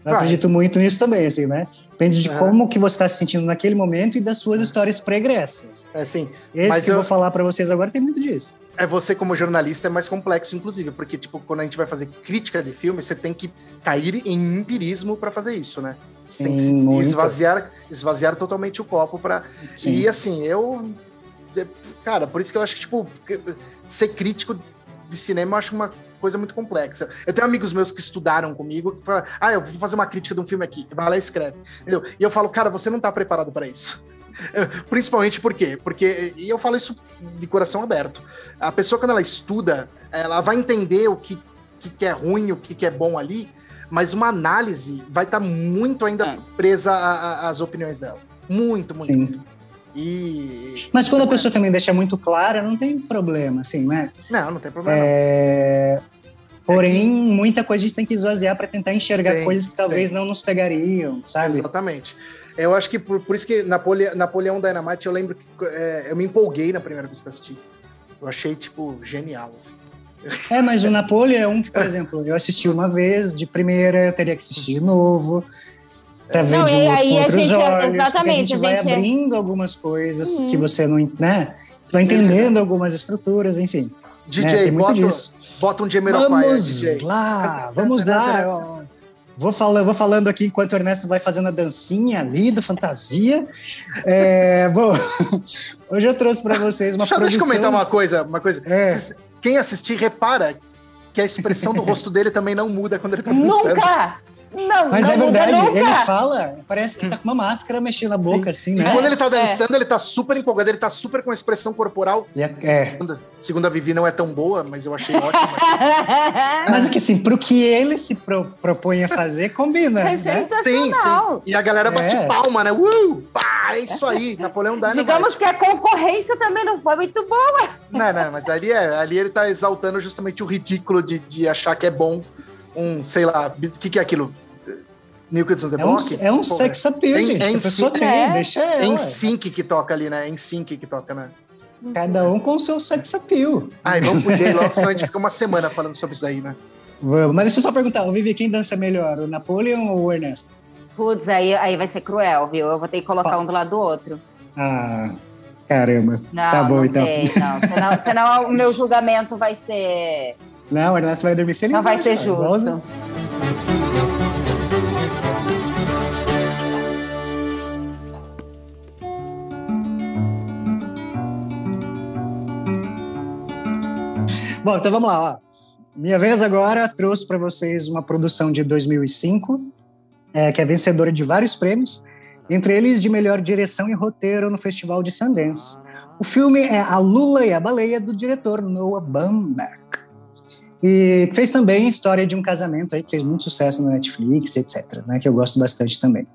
A: Eu acredito muito nisso também, assim, né? Depende de uhum. como que você está se sentindo naquele momento e das suas histórias pregressas.
B: É sim.
A: Esse mas que eu vou falar para vocês agora tem muito disso.
B: É você como jornalista é mais complexo, inclusive, porque tipo quando a gente vai fazer crítica de filme, você tem que cair em empirismo para fazer isso, né? Você sim, tem que esvaziar, esvaziar totalmente o copo para e assim eu, cara, por isso que eu acho que tipo ser crítico de cinema eu acho uma coisa muito complexa. Eu tenho amigos meus que estudaram comigo, que falam, ah, eu vou fazer uma crítica de um filme aqui, vai lá e escreve. Entendeu? E eu falo, cara, você não tá preparado para isso. Principalmente por quê? Porque, e eu falo isso de coração aberto, a pessoa quando ela estuda, ela vai entender o que, que, que é ruim, o que, que é bom ali, mas uma análise vai estar tá muito ainda é. presa às opiniões dela. Muito, muito. Sim. Muito.
A: E... Mas quando a pessoa também deixa muito clara, não tem problema, assim, né?
B: Não, não tem problema.
A: É... Porém, é que... muita coisa a gente tem que esvaziar para tentar enxergar tem, coisas que talvez tem. não nos pegariam, sabe?
B: Exatamente. Eu acho que por, por isso que Napole... Napoleão Dynamite, eu lembro que é, eu me empolguei na primeira vez que assisti. Eu achei, tipo, genial, assim.
A: É, mas o Napoleão, é um que, por exemplo, eu assisti uma vez, de primeira eu teria que assistir de novo para ver não, de outro, aí outros gente, olhos, exatamente, a gente, a gente vai abrindo algumas coisas uhum. que você não, né? Você vai entendendo algumas estruturas, enfim.
B: DJ, né? bota, disso. bota um Jamiroquai
A: Vamos DJ. lá, vamos lá. Vou falando, vou falando aqui enquanto o Ernesto vai fazendo a dancinha ali do Fantasia. É, bom, hoje eu trouxe para vocês uma
B: Deixa,
A: produção...
B: deixa eu comentar uma coisa. Uma coisa. É. Quem assistir, repara que a expressão do rosto dele também não muda quando ele tá dançando.
C: Nunca! Não,
A: Mas
C: não
A: é verdade, ele fala, parece que tá com uma máscara mexendo na boca, Sim. assim, né?
B: E quando ele tá é. dançando, é. ele tá super empolgado, ele tá super com a expressão corporal.
A: É. é.
B: Segunda, segundo a Vivi, não é tão boa, mas eu achei ótima.
A: mas é que assim, pro que ele se pro, propõe a fazer, combina. É
C: né? Sim, sim.
B: E a galera bate é. palma, né? Uh! Pá, é isso aí, Napoleão Dynamite.
C: Digamos que a concorrência também não foi muito boa.
B: Não, não, mas ali, é, ali ele tá exaltando justamente o ridículo de, de achar que é bom um, sei lá, o que, que é aquilo? New Kids on the Block?
A: É um, é um sex appeal, é, gente. É, em sync, tem, é. deixa ela.
B: É em sync que toca ali, né? É em sync que toca, né?
A: Cada um com o seu sex appeal.
B: Ai, vamos pro Jay logo, senão a gente fica uma semana falando sobre isso daí, né?
A: Vamos, mas deixa eu só perguntar, o Vivi, quem dança melhor, o Napoleon ou o Ernesto?
C: Putz, aí, aí vai ser cruel, viu? Eu vou ter que colocar um do lado do outro.
A: Ah, caramba.
C: Não,
A: tá bom,
C: não
A: então.
C: Sei, não. Senão, senão o meu julgamento vai ser...
A: Não, Ernesto vai dormir feliz.
C: Não vai ser justo.
A: Bom, então vamos lá. Ó. Minha vez agora trouxe para vocês uma produção de 2005, é, que é vencedora de vários prêmios, entre eles de melhor direção e roteiro no Festival de Sundance. O filme é A Lula e a Baleia, do diretor Noah Baumbach. E fez também História de um Casamento, aí, que fez muito sucesso no Netflix, etc., né, que eu gosto bastante também.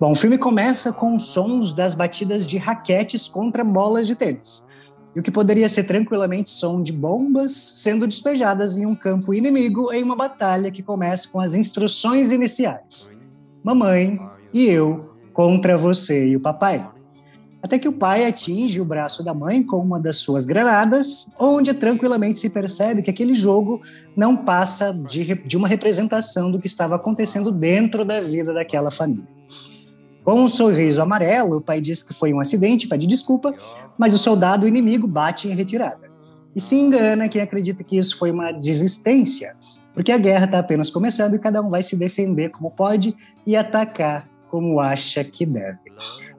A: Bom, o filme começa com sons das batidas de raquetes contra bolas de tênis e o que poderia ser tranquilamente som de bombas sendo despejadas em um campo inimigo em uma batalha que começa com as instruções iniciais: Mamãe e eu contra você e o papai. Até que o pai atinge o braço da mãe com uma das suas granadas, onde tranquilamente se percebe que aquele jogo não passa de, de uma representação do que estava acontecendo dentro da vida daquela família. Com um sorriso amarelo, o pai diz que foi um acidente, pede desculpa, mas o soldado inimigo bate em retirada. E se engana quem acredita que isso foi uma desistência, porque a guerra está apenas começando e cada um vai se defender como pode e atacar como acha que deve.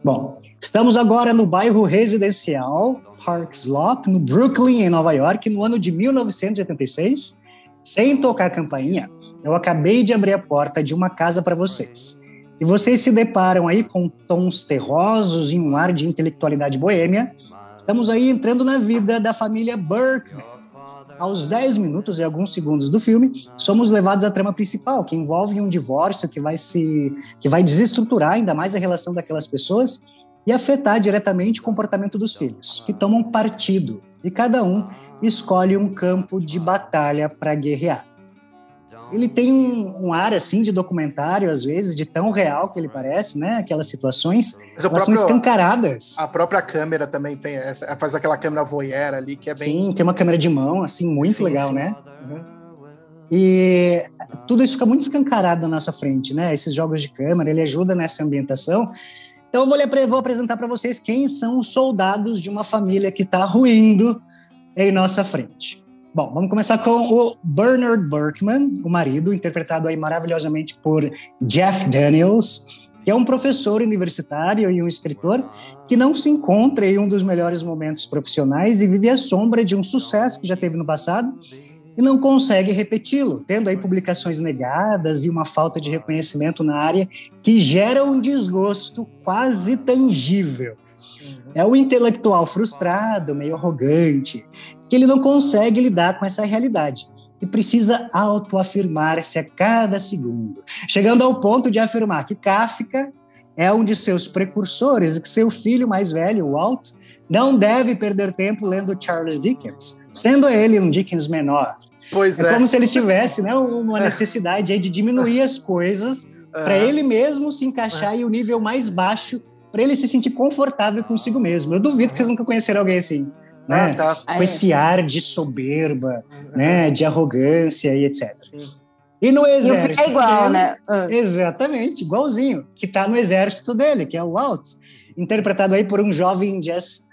A: Bom, estamos agora no bairro residencial Park Slope, no Brooklyn, em Nova York, no ano de 1986. Sem tocar a campainha, eu acabei de abrir a porta de uma casa para vocês. E vocês se deparam aí com tons terrosos e um ar de intelectualidade boêmia. Estamos aí entrando na vida da família Burke. Aos 10 minutos e alguns segundos do filme, somos levados à trama principal, que envolve um divórcio que vai se que vai desestruturar ainda mais a relação daquelas pessoas e afetar diretamente o comportamento dos filhos, que tomam partido. E cada um escolhe um campo de batalha para guerrear ele tem um, um, ar assim de documentário às vezes de tão real que ele parece, né? Aquelas situações elas próprio, são escancaradas.
B: A própria câmera também tem essa, faz aquela câmera voyeur ali que é bem.
A: Sim, tem uma câmera de mão assim muito sim, legal, sim. né? Uhum. E tudo isso fica muito escancarado na nossa frente, né? Esses jogos de câmera, ele ajuda nessa ambientação. Então eu vou, vou apresentar para vocês quem são os soldados de uma família que está ruindo em nossa frente. Bom, vamos começar com o Bernard Berkman, o marido, interpretado aí maravilhosamente por Jeff Daniels, que é um professor universitário e um escritor que não se encontra em um dos melhores momentos profissionais e vive à sombra de um sucesso que já teve no passado e não consegue repeti-lo, tendo aí publicações negadas e uma falta de reconhecimento na área que gera um desgosto quase tangível. É o intelectual frustrado, meio arrogante, que ele não consegue lidar com essa realidade e precisa autoafirmar-se a cada segundo, chegando ao ponto de afirmar que Kafka é um de seus precursores e que seu filho mais velho, Walt, não deve perder tempo lendo Charles Dickens, sendo ele um Dickens menor.
B: Pois
A: é.
B: É
A: como se ele tivesse né, uma necessidade de diminuir as coisas para ele mesmo se encaixar em um nível mais baixo, para ele se sentir confortável consigo mesmo. Eu duvido que vocês nunca conheceram alguém assim. Né?
B: Ah, tá.
A: Com esse ar de soberba, né, de arrogância e etc. E no
C: E o filho
A: exército.
C: é igual,
A: dele-
C: né? Ah.
A: Exatamente, igualzinho, que está no exército dele, que é o Walt, interpretado aí por um jovem Jess,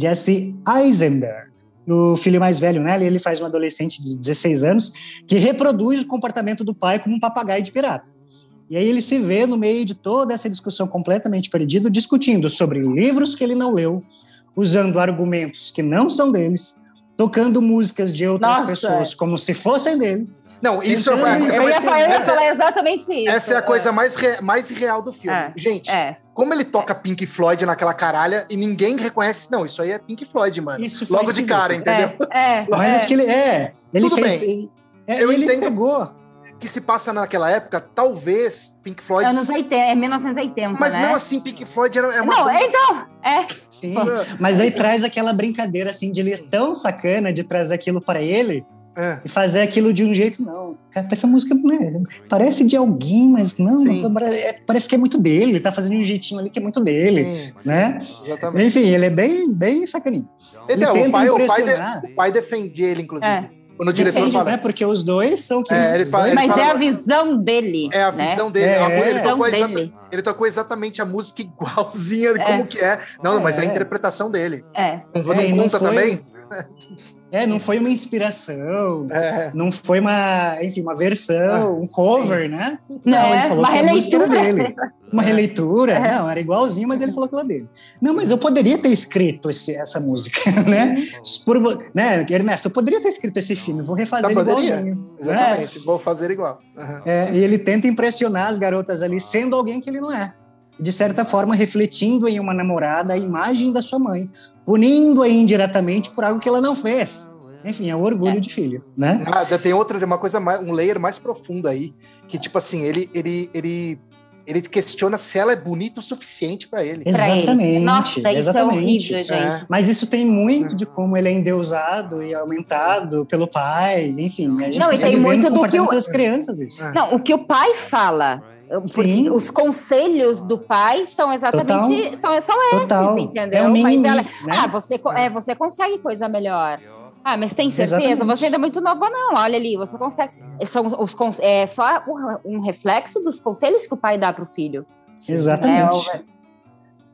A: Jesse Eisenberg, o filho mais velho, né? Ele faz um adolescente de 16 anos que reproduz o comportamento do pai como um papagaio de pirata. E aí ele se vê no meio de toda essa discussão completamente perdido, discutindo sobre livros que ele não leu, usando argumentos que não são deles, tocando músicas de outras
C: Nossa.
A: pessoas como se fossem dele.
B: Não, isso é coisa
C: Eu ia falar,
B: Essa,
C: falar exatamente isso.
B: essa é a coisa mais, re- mais real do filme.
C: É,
B: Gente,
C: É.
B: como ele toca Pink Floyd naquela caralha e ninguém reconhece. Não, isso aí é Pink Floyd, mano.
A: Isso
B: Logo de cara, entendeu?
C: É, é,
A: Mas
C: é.
A: acho que ele é. Ele
B: Tudo
A: fez.
B: bem.
A: é,
B: Eu
A: ele
B: entendo.
A: pegou.
B: Que se passa naquela época, talvez Pink Floyd.
C: Anos 80, é 1980,
B: Mas
C: né?
B: mesmo assim, Pink Floyd era, é uma.
C: Não,
B: banda-
C: então, é.
A: Sim. Mas aí traz aquela brincadeira assim de ele é tão sacana de trazer aquilo para ele
B: É.
A: e fazer aquilo de um jeito não. Cara, essa música né, parece de alguém, mas não,
B: Sim.
A: não, é- parece que é muito dele. Ele tá fazendo um jeitinho ali que é muito dele,
B: Sim, sim,
A: né?
B: Exatamente.
A: Enfim, ele é bem, bem sacaninho.
B: Então,
A: ele
B: o pai, o, pai de- o pai defendia ele, inclusive.
C: É.
B: Quando o diretor
A: Defende,
B: fala.
A: né? Porque os dois são que
B: É, ele fala-
A: dois-
B: ele
C: Mas
B: fala-
C: é a visão dele.
B: É a
C: né?
B: visão dele.
A: É,
B: ele,
A: é.
C: visão
B: tocou exata-
C: dele.
B: ele tocou exatamente a música igualzinha de
C: É.
B: como que é. Não, não, mas é a
A: É.
B: interpretação dele.
C: É.
B: Não, não
A: É, não
B: conta
A: foi-
B: também?
A: É, não foi uma inspiração,
B: É.
A: não foi uma, enfim, uma versão, um cover, né?
C: Não,
A: ele falou
C: uma
A: que a música era
C: releitura.
A: dele. Uma releitura,
C: É.
A: não, era igualzinho, mas ele falou que era dele. Não, mas eu poderia ter escrito esse- essa música, né? Por, vo- né? Ernesto, eu poderia ter escrito esse filme, vou refazer
B: Não,
A: igualzinho. né?
B: Exatamente. Vou fazer igual.
A: É, e ele tenta impressionar as garotas ali, sendo alguém que ele não é. De certa forma, refletindo em uma namorada a imagem da sua mãe, punindo-a indiretamente por algo que ela não fez. Enfim, é o orgulho de filho, né?
B: Ah, tem outra, uma coisa, mais, um layer mais profundo aí, que tipo assim, ele, ele, ele, ele questiona se ela é bonita o suficiente pra ele.
A: Exatamente.
C: Nossa, isso
A: exatamente.
C: é horrível, gente.
A: Mas isso tem muito de como ele é endeusado e aumentado pelo pai, enfim. A gente
C: Não, e
A: consegue
C: tem muito do que o-
A: das crianças isso.
B: É.
C: Não, o que o pai fala.
A: Sim.
C: os conselhos do pai são exatamente são, são esses,
A: Total.
C: entendeu?
A: É um mimimi,
C: ela-
A: né?
C: Ah, você, co- é, você consegue coisa melhor. Ah, mas tem certeza?
A: Exatamente.
C: Você ainda é muito nova, não. Olha ali, você consegue. São os, os é só um reflexo dos conselhos que o pai dá para o filho.
A: Exatamente.
C: É,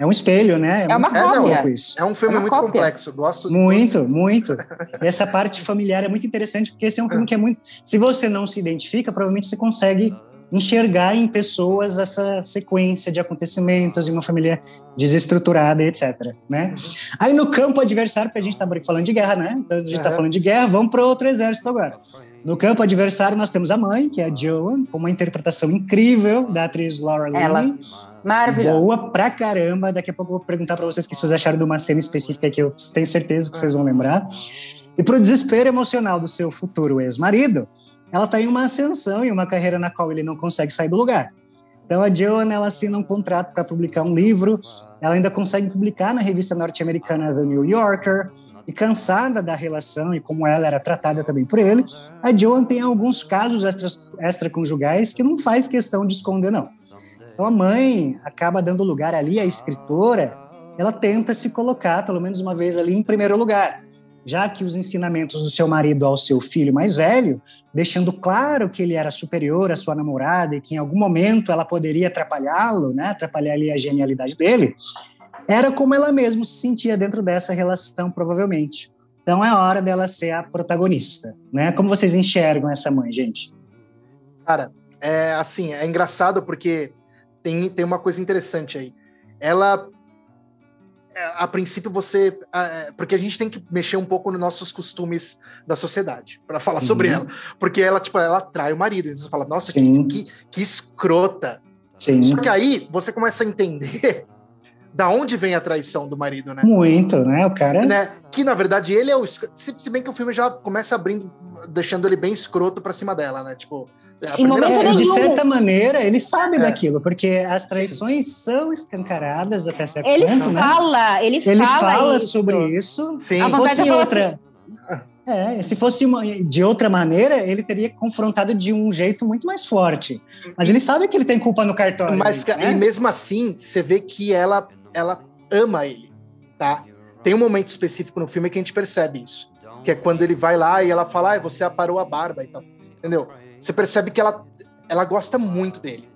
A: É um espelho, né?
C: É uma
A: muito
B: É, não,
C: cópia.
A: louco isso.
B: É um filme
C: É uma
B: muito
C: cópia.
B: complexo. Gosto
A: Muito, muito. Essa parte familiar é muito interessante, porque esse é um filme que é muito. Se você não se identifica, provavelmente você consegue enxergar em pessoas essa sequência de acontecimentos de uma família desestruturada, etc. Né? Aí no campo adversário, porque a gente está falando de guerra, né? Então a gente está falando de guerra, vamos para outro exército agora. No campo adversário, nós temos a mãe, que é a Joan, com uma interpretação incrível da atriz Laura
C: Ela.
A: Linney. Boa pra caramba. Daqui a pouco eu vou perguntar pra vocês o que vocês acharam de uma cena específica que eu tenho certeza que vocês vão lembrar. E pro desespero emocional do seu futuro ex-marido, ela tá em uma ascensão e uma carreira na qual ele não consegue sair do lugar. Então a Joan ela assina um contrato para publicar um livro. Ela ainda consegue publicar na revista norte-americana The New Yorker. E cansada da relação e como ela era tratada também por ele, a Joan tem alguns casos extraconjugais que não faz questão de esconder, não. Então a mãe acaba dando lugar ali à escritora, ela tenta se colocar, pelo menos uma vez ali, em primeiro lugar. Já que os ensinamentos do seu marido ao seu filho mais velho, deixando claro que ele era superior à sua namorada e que em algum momento ela poderia atrapalhá-lo, né, atrapalhar ali a genialidade dele, era como ela mesma se sentia dentro dessa relação, provavelmente. Então é hora dela ser a protagonista, né? Como vocês enxergam essa mãe, gente?
B: Cara, é assim, é engraçado porque tem, tem uma coisa interessante aí. Ela a princípio você. É, porque a gente tem que mexer um pouco nos nossos costumes da sociedade para falar uhum. sobre ela. Porque ela, tipo, ela atrai o marido. E você fala, nossa, que, que, que, escrota. Sim. Só que aí você começa a entender da onde vem a traição do marido, né?
A: Muito, né? O cara.
B: Né? Que na verdade ele é o. Se bem que o filme já começa abrindo, deixando ele bem escroto pra cima dela, né? Tipo,
A: é, de certa maneira, ele sabe é. daquilo, porque as traições Sim. são escancaradas até certo
C: ele
A: ponto,
C: né? fala,
A: né?
C: Ele,
A: ele
C: fala,
A: fala sobre isso. Sim. Se fosse outra... É, se fosse uma, de outra maneira, ele teria confrontado de um jeito muito mais forte. Mas ele sabe que ele tem culpa no cartório.
B: Mas né? e mesmo assim, você vê que ela, ela ama ele, tá? Tem um momento específico no filme que a gente percebe isso, que é quando ele vai lá e ela fala, ah, você aparou a barba e tal, entendeu? você percebe que ela, ela gosta muito dele.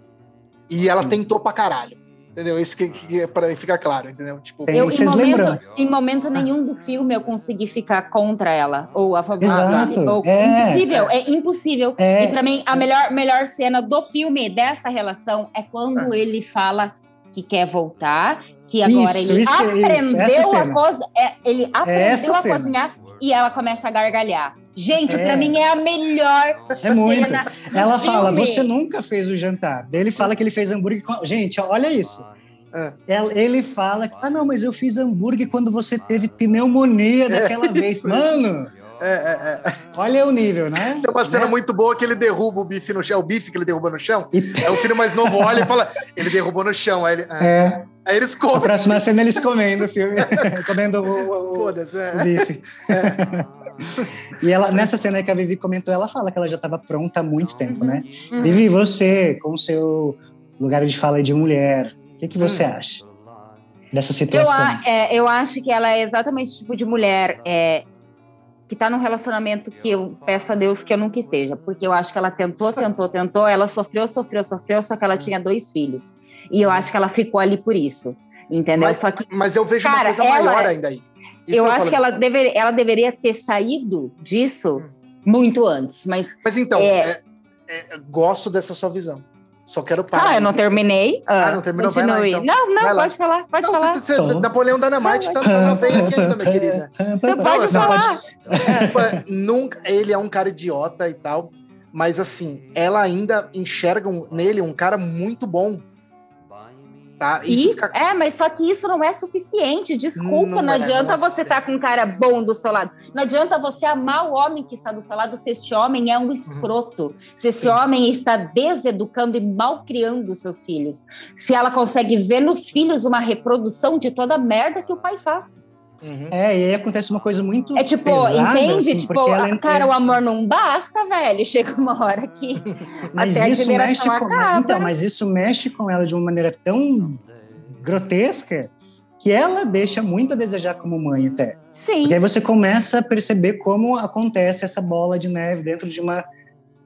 B: E ela Sim. tentou pra caralho. Entendeu? Isso que, que é para ficar claro, entendeu?
C: Tipo, eu, vocês em, momento, em momento nenhum do filme eu consegui ficar contra ela ou a favor
A: Exato.
C: Ou, é, impossível, é, é impossível. É, e para mim a melhor melhor cena do filme dessa relação é quando é. ele fala que quer voltar, que agora
A: isso,
C: ele
A: isso,
C: aprendeu isso, a cozinhar, é, ele aprendeu a cozinhar e ela começa a gargalhar. Gente, é. para mim é a melhor
A: É muito. Ela fala, você nunca fez o jantar. Daí ele fala que ele fez hambúrguer. Com... Gente, olha isso. É. Ele fala, ah, não, mas eu fiz hambúrguer quando você teve pneumonia é. daquela é. vez. Mano, é, é, é, Olha o nível, né?
B: Tem uma cena
A: né?
B: muito boa que ele derruba o bife no chão. É o bife que ele derruba no chão. É o filho mais novo olha e fala, ele derrubou no chão. Aí, ele, ah. é. Aí eles comem. A
A: próxima cena eles comendo o filme. comendo o, o, o, o bife. E ela, nessa cena que a Vivi comentou, ela fala que ela já estava pronta há muito tempo, né? Uhum. Vivi, você, com o seu lugar de fala de mulher, o que, que você uhum. acha dessa situação?
C: Eu, é, eu, acho que ela é exatamente o tipo de mulher é, que está num relacionamento que eu peço a Deus que eu nunca esteja, porque eu acho que ela tentou, tentou, tentou, ela sofreu, sofreu, sofreu, só que ela tinha dois filhos. E eu acho que ela ficou ali por isso. Entendeu?
B: Mas,
C: Só que,
B: mas eu vejo cara, uma coisa maior ainda aí.
C: Isso eu acho que ela, dever, ela deveria ter saído disso hum. muito antes, mas...
B: Mas então, é... É, é, gosto dessa sua visão. Só quero parar.
C: Ah, eu não terminei.
B: Ah, não terminou? Continue. Vai lá, então.
C: Não, não, pode falar, pode não, falar. Você,
B: você, Napoleão Dynamite tá, tá na veia aqui ainda, minha querida.
C: Não, pode não, falar.
B: Pode... nunca, ele é um cara idiota e tal, mas assim, ela ainda enxerga nele um cara muito bom. Tá?
C: Isso e, fica... É, mas só que isso não é suficiente. Desculpa, não, não é, adianta não você estar tá com um cara bom do seu lado. Não adianta você amar o homem que está do seu lado se este homem é um uhum. escroto. Uhum. Se esse Sim. homem está deseducando e malcriando seus filhos. Se ela consegue ver nos filhos uma reprodução de toda a merda que o pai faz.
A: Uhum. É, e aí acontece uma coisa muito.
C: É tipo,
A: pesada,
C: entende?
A: Assim,
C: tipo, ela, cara, o amor não basta, velho. Chega uma hora que.
A: mas
C: até
A: isso mexe
C: com.
A: Então, mas isso mexe com ela de uma maneira tão grotesca que ela deixa muito a desejar como mãe até.
C: Sim.
A: Porque aí você começa a perceber como acontece essa bola de neve dentro de uma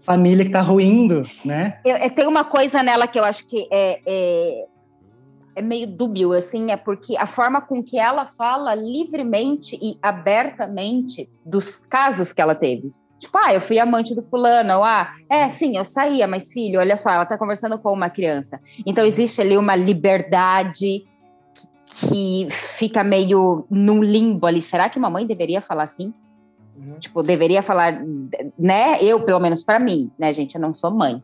A: família que está ruindo, né?
C: Eu, eu, tem uma coisa nela que eu acho que é, é é meio dúbio, assim, é porque a forma com que ela fala livremente e abertamente dos casos que ela teve. Tipo, ah, eu fui amante do fulano, ou, ah, é, sim, eu saía, mas filho, olha só, ela tá conversando com uma criança. Então existe ali uma liberdade que fica meio num limbo ali. Será que uma mãe deveria falar assim? Uhum. Tipo, deveria falar, né? Eu, pelo menos para mim, né, gente? Eu não sou mãe.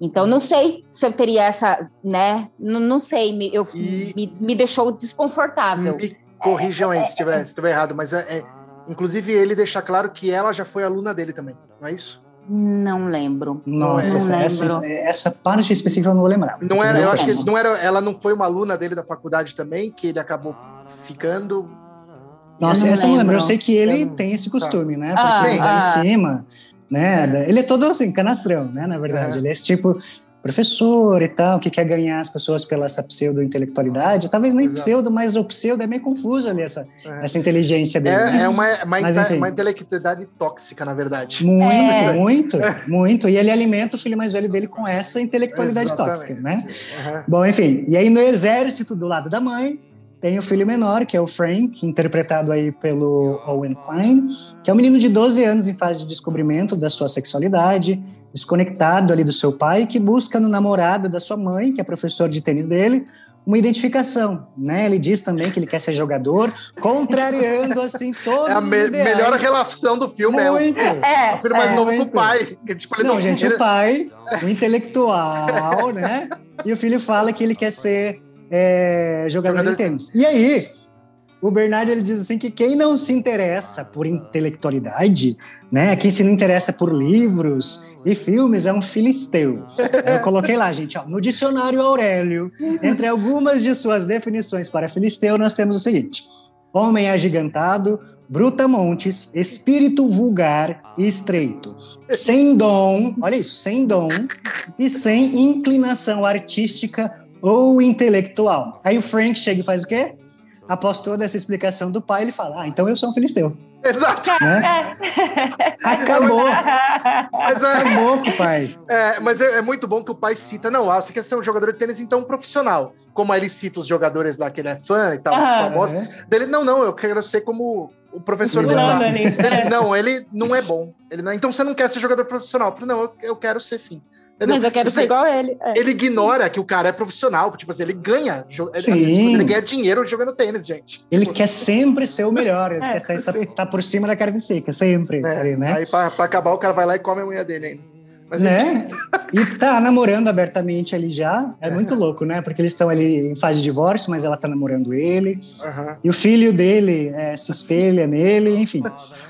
C: Então, não sei se eu teria essa, né? Não, não sei, me, eu, e... me, me deixou desconfortável.
B: Me corrijam aí se estiver se tiver errado, mas é, é, inclusive ele deixar claro que ela já foi aluna dele também, não é isso?
C: Não lembro.
A: Nossa,
C: não
A: essa, essa, essa, parte específica eu não vou lembrar.
B: Não era, eu acho que não era, ela não foi uma aluna dele da faculdade também, que ele acabou ficando.
A: Nossa, eu essa eu não lembro. Eu sei que ele eu... tem esse costume, tá. né? Porque ah, lá ah. em cima né? Ele é todo assim, canastrão, né? Na verdade, é. ele é esse tipo. professor e tal, que quer ganhar as pessoas pela essa pseudo-intelectualidade. Talvez nem Exato. pseudo, mas o pseudo é meio confuso ali, essa, é. essa inteligência dele.
B: É, né? é uma, uma, mas, uma intelectualidade tóxica, na verdade.
A: Muito, é. muito, muito. E ele alimenta o filho mais velho dele com essa intelectualidade Exatamente. tóxica, né? Uhum. Bom, enfim. E aí no exército, do lado da mãe, tem o filho menor, que é o Frank, interpretado aí pelo Owen Klein, que é um menino de 12 anos em fase de descobrimento da sua sexualidade, desconectado ali do seu pai, que busca no namorado da sua mãe, que é professor de tênis dele, uma identificação, né? Ele diz também que ele quer ser jogador, contrariando assim todos
B: é a me melhor relação do filme Muito. é o, é, o filho mais é, novo muito. com o pai.
A: Que, tipo, não, não, gente, ele... o pai, o intelectual, né? E o filho fala que ele quer ser é, jogador, jogador de tênis. E aí, o Bernardo ele diz assim que quem não se interessa por intelectualidade, né, quem se não interessa por livros e filmes é um filisteu. Eu coloquei lá, gente, ó, no dicionário Aurélio, entre algumas de suas definições para filisteu, nós temos o seguinte: homem agigantado, brutamontes, espírito vulgar e estreito, sem dom, olha isso, sem dom e sem inclinação artística ou intelectual. Aí o Frank chega e faz o quê? Após toda essa explicação do pai, ele fala: Ah, então eu sou um filisteu.
B: Exato. Né?
A: Acabou. Mas é, Acabou com o pai.
B: É, mas é, é, muito bom que o pai cita: Não, ah, você quer ser um jogador de tênis, então um profissional. Como ele cita os jogadores lá que ele é fã e tal, ah, famoso. É. Dele, não, não, eu quero ser como o professor não, lá. Ele, não, ele não é bom. Ele não, então você não quer ser jogador profissional? Eu falei, não, eu, eu quero ser sim.
D: Entendeu? Mas eu quero tipo, ser assim, igual ele.
B: É. Ele ignora que o cara é profissional. Tipo assim, ele ganha. Sim. Ele, ele ganha dinheiro jogando tênis, gente.
A: Ele tipo, quer sempre ser o melhor. Ele é, quer estar, tá por cima da carne seca, sempre. É.
B: Ali, né? Aí, pra, pra, acabar, o cara vai lá e come a unha dele ainda.
A: Mas, né? e tá namorando abertamente ali já. É muito louco, né? Porque eles estão ali em fase de divórcio, mas ela tá namorando ele. Uhum. E o filho dele é, se espelha nele, enfim.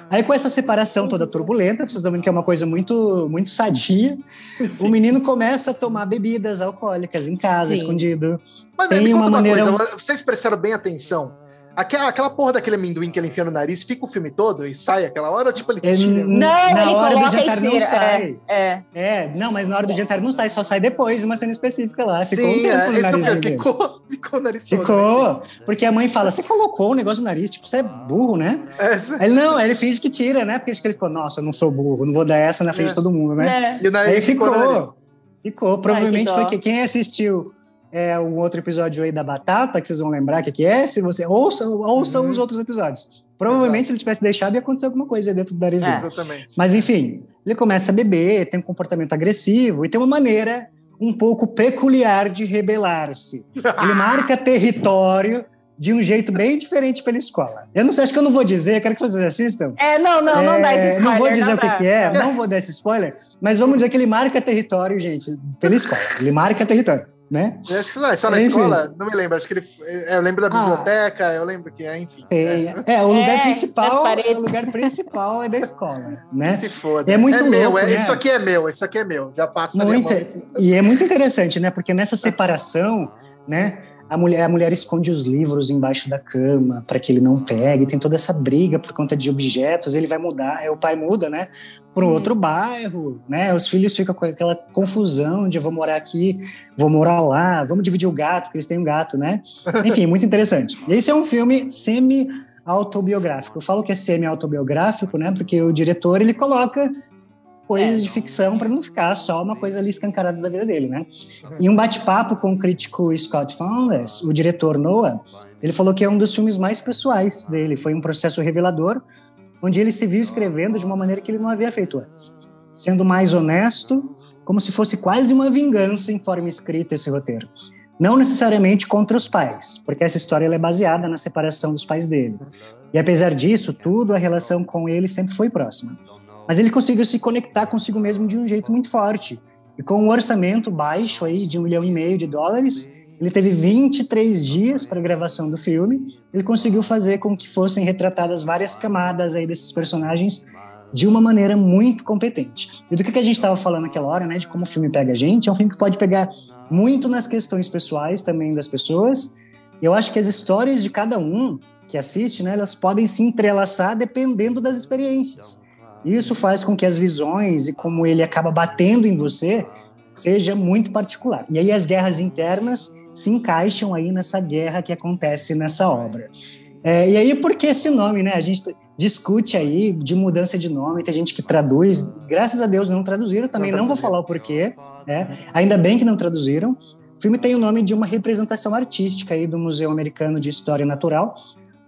A: Aí com essa separação toda turbulenta, vocês estão vendo que é uma coisa muito, muito sadia, Sim. o menino começa a tomar bebidas alcoólicas em casa, Sim. escondido.
B: Mas Tem uma, uma maneira... Coisa, vocês prestaram bem atenção Aquela, aquela porra daquele amendoim que ele enfia no nariz fica o filme todo e sai aquela hora, tipo, ele
A: tira. Não, na ele hora do jantar não sai. É, é. é, não, mas na hora do jantar não sai, só sai depois, uma cena específica lá. Ficou Sim, um tempo é, no nariz
B: que ficou, ficou o nariz
A: todo. Ficou, né? porque a mãe fala, você colocou o negócio no nariz, tipo, você é burro, né? É, ele, não, ele finge que tira, né? Porque ele ficou, nossa, eu não sou burro, não vou dar essa na frente é. de todo mundo, né? É. E o nariz Aí ficou, ficou, ficou. Provavelmente Ai, foi que quem assistiu é um outro episódio aí da Batata, que vocês vão lembrar o que, que é, se você ouçam, ouçam uhum. os outros episódios. Provavelmente, Exato. se ele tivesse deixado, ia acontecer alguma coisa dentro do nariz
B: dele. Exatamente.
A: Mas, enfim, ele começa a beber, tem um comportamento agressivo e tem uma maneira um pouco peculiar de rebelar-se. Ele marca território de um jeito bem diferente pela escola. Eu não sei, acho que eu não vou dizer, quero que vocês assistam.
D: É, não, não, é, não dá esse spoiler.
A: Não vou dizer não o que, que, é, não vou dar esse spoiler, mas vamos dizer que ele marca território, gente, pela escola. Ele marca território né?
B: acho que não, é só na enfim. escola, não me lembro. Acho que ele, eu lembro da ah. biblioteca, ah, eu lembro que é, enfim.
A: É, é o lugar é, principal, o lugar principal é da escola, né?
B: Se foda. É muito é louco, meu, é, né? isso aqui é meu, isso aqui é meu. Já passa
A: muito, E é muito interessante, né? Porque nessa separação, né? A mulher, a mulher esconde os livros embaixo da cama para que ele não pegue. Tem toda essa briga por conta de objetos. Ele vai mudar, é, o pai muda, né? Para um outro bairro, né? Os filhos ficam com aquela confusão de vou morar aqui, vou morar lá, vamos dividir o gato, porque eles têm um gato, né? Enfim, muito interessante. Esse é um filme semi autobiográfico. Eu falo que é semi autobiográfico, né? Porque o diretor ele coloca coisas é. de ficção para não ficar só uma coisa ali escancarada da vida dele, né? Uhum. Em um bate-papo com o crítico Scott Foundas, o diretor Noah, ele falou que é um dos filmes mais pessoais dele. Foi um processo revelador, onde ele se viu escrevendo de uma maneira que ele não havia feito antes. Sendo mais honesto, como se fosse quase uma vingança em forma escrita esse roteiro. Não necessariamente contra os pais, porque essa história é baseada na separação dos pais dele. E apesar disso, tudo, a relação com ele sempre foi próxima. Mas ele conseguiu se conectar consigo mesmo de um jeito muito forte. E com um orçamento baixo aí de um milhão e meio de dólares, ele teve 23 dias para a gravação do filme. Ele conseguiu fazer com que fossem retratadas várias camadas aí desses personagens de uma maneira muito competente. E do que a gente estava falando naquela hora, né, de como o filme pega a gente, é um filme que pode pegar muito nas questões pessoais também das pessoas. Eu acho que as histórias de cada um que assiste, né, elas podem se entrelaçar dependendo das experiências. Isso faz com que as visões e como ele acaba batendo em você seja muito particular. E aí as guerras internas se encaixam aí nessa guerra que acontece nessa obra. É, e aí, por que esse nome, né? A gente discute aí de mudança de nome, tem gente que traduz, graças a Deus não traduziram, também não, não vou falar o porquê, né? Ainda bem que não traduziram. O filme tem o nome de uma representação artística aí do Museu Americano de História Natural,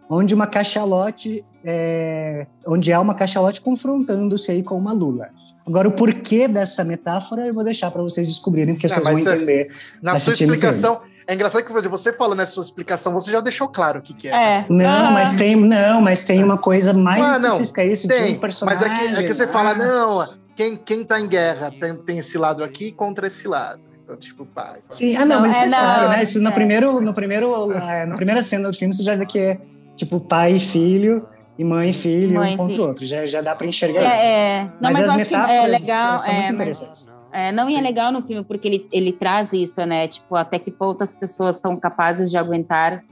A: onde uma cachalote, é, onde há uma cachalote confrontando-se aí com uma lula. Agora, o porquê dessa metáfora eu vou deixar para vocês descobrirem, porque vocês vão entender.
B: Na sua explicação, é engraçado que você falando nessa sua explicação, você já deixou claro o que, que é.
A: é. Não, ah. mas tem, não, mas tem uma coisa mais ah, não, específica isso tem, de um personagem.
B: Mas é que, é que você fala, não, quem, quem tá em guerra tem, tem esse lado aqui contra esse lado. Então, tipo, pai.
A: Sim, ah, não, mas é, é claro, né? Isso no é. primeiro, no primeiro, é, na primeira cena do filme, você já vê que é tipo pai e filho e mãe e filho mãe, um contra o outro. Já, já dá para enxergar
C: é,
A: isso.
C: É. Não,
A: mas,
C: mas
A: as metáforas
C: é legal,
A: são muito
C: é,
A: interessantes.
C: É, não, e é legal no filme porque ele, ele traz isso, né? Tipo, até que ponto as pessoas são capazes de aguentar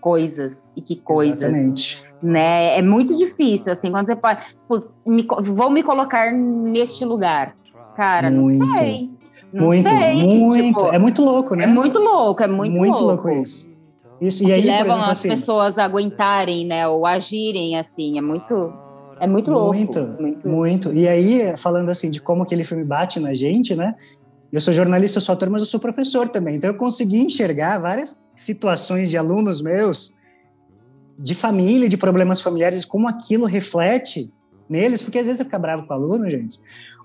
C: coisas e que coisas.
A: Exatamente.
C: Né? É muito difícil, assim, quando você pode. Putz, me, vou me colocar neste lugar. Cara, muito. não sei. Não
A: muito,
C: sei.
A: muito. Tipo, é muito louco, né?
C: É muito louco, é muito,
A: muito
C: louco.
A: louco isso. Isso, e aí,
C: levam
A: exemplo,
C: as
A: assim,
C: pessoas a aguentarem, né? Ou agirem assim. É muito. É muito louco.
A: Muito, muito, muito. E aí, falando assim de como aquele filme bate na gente, né? Eu sou jornalista, eu sou ator, mas eu sou professor também. Então eu consegui enxergar várias situações de alunos meus, de família, de problemas familiares, como aquilo reflete neles, porque às vezes você fica bravo com o aluno, gente.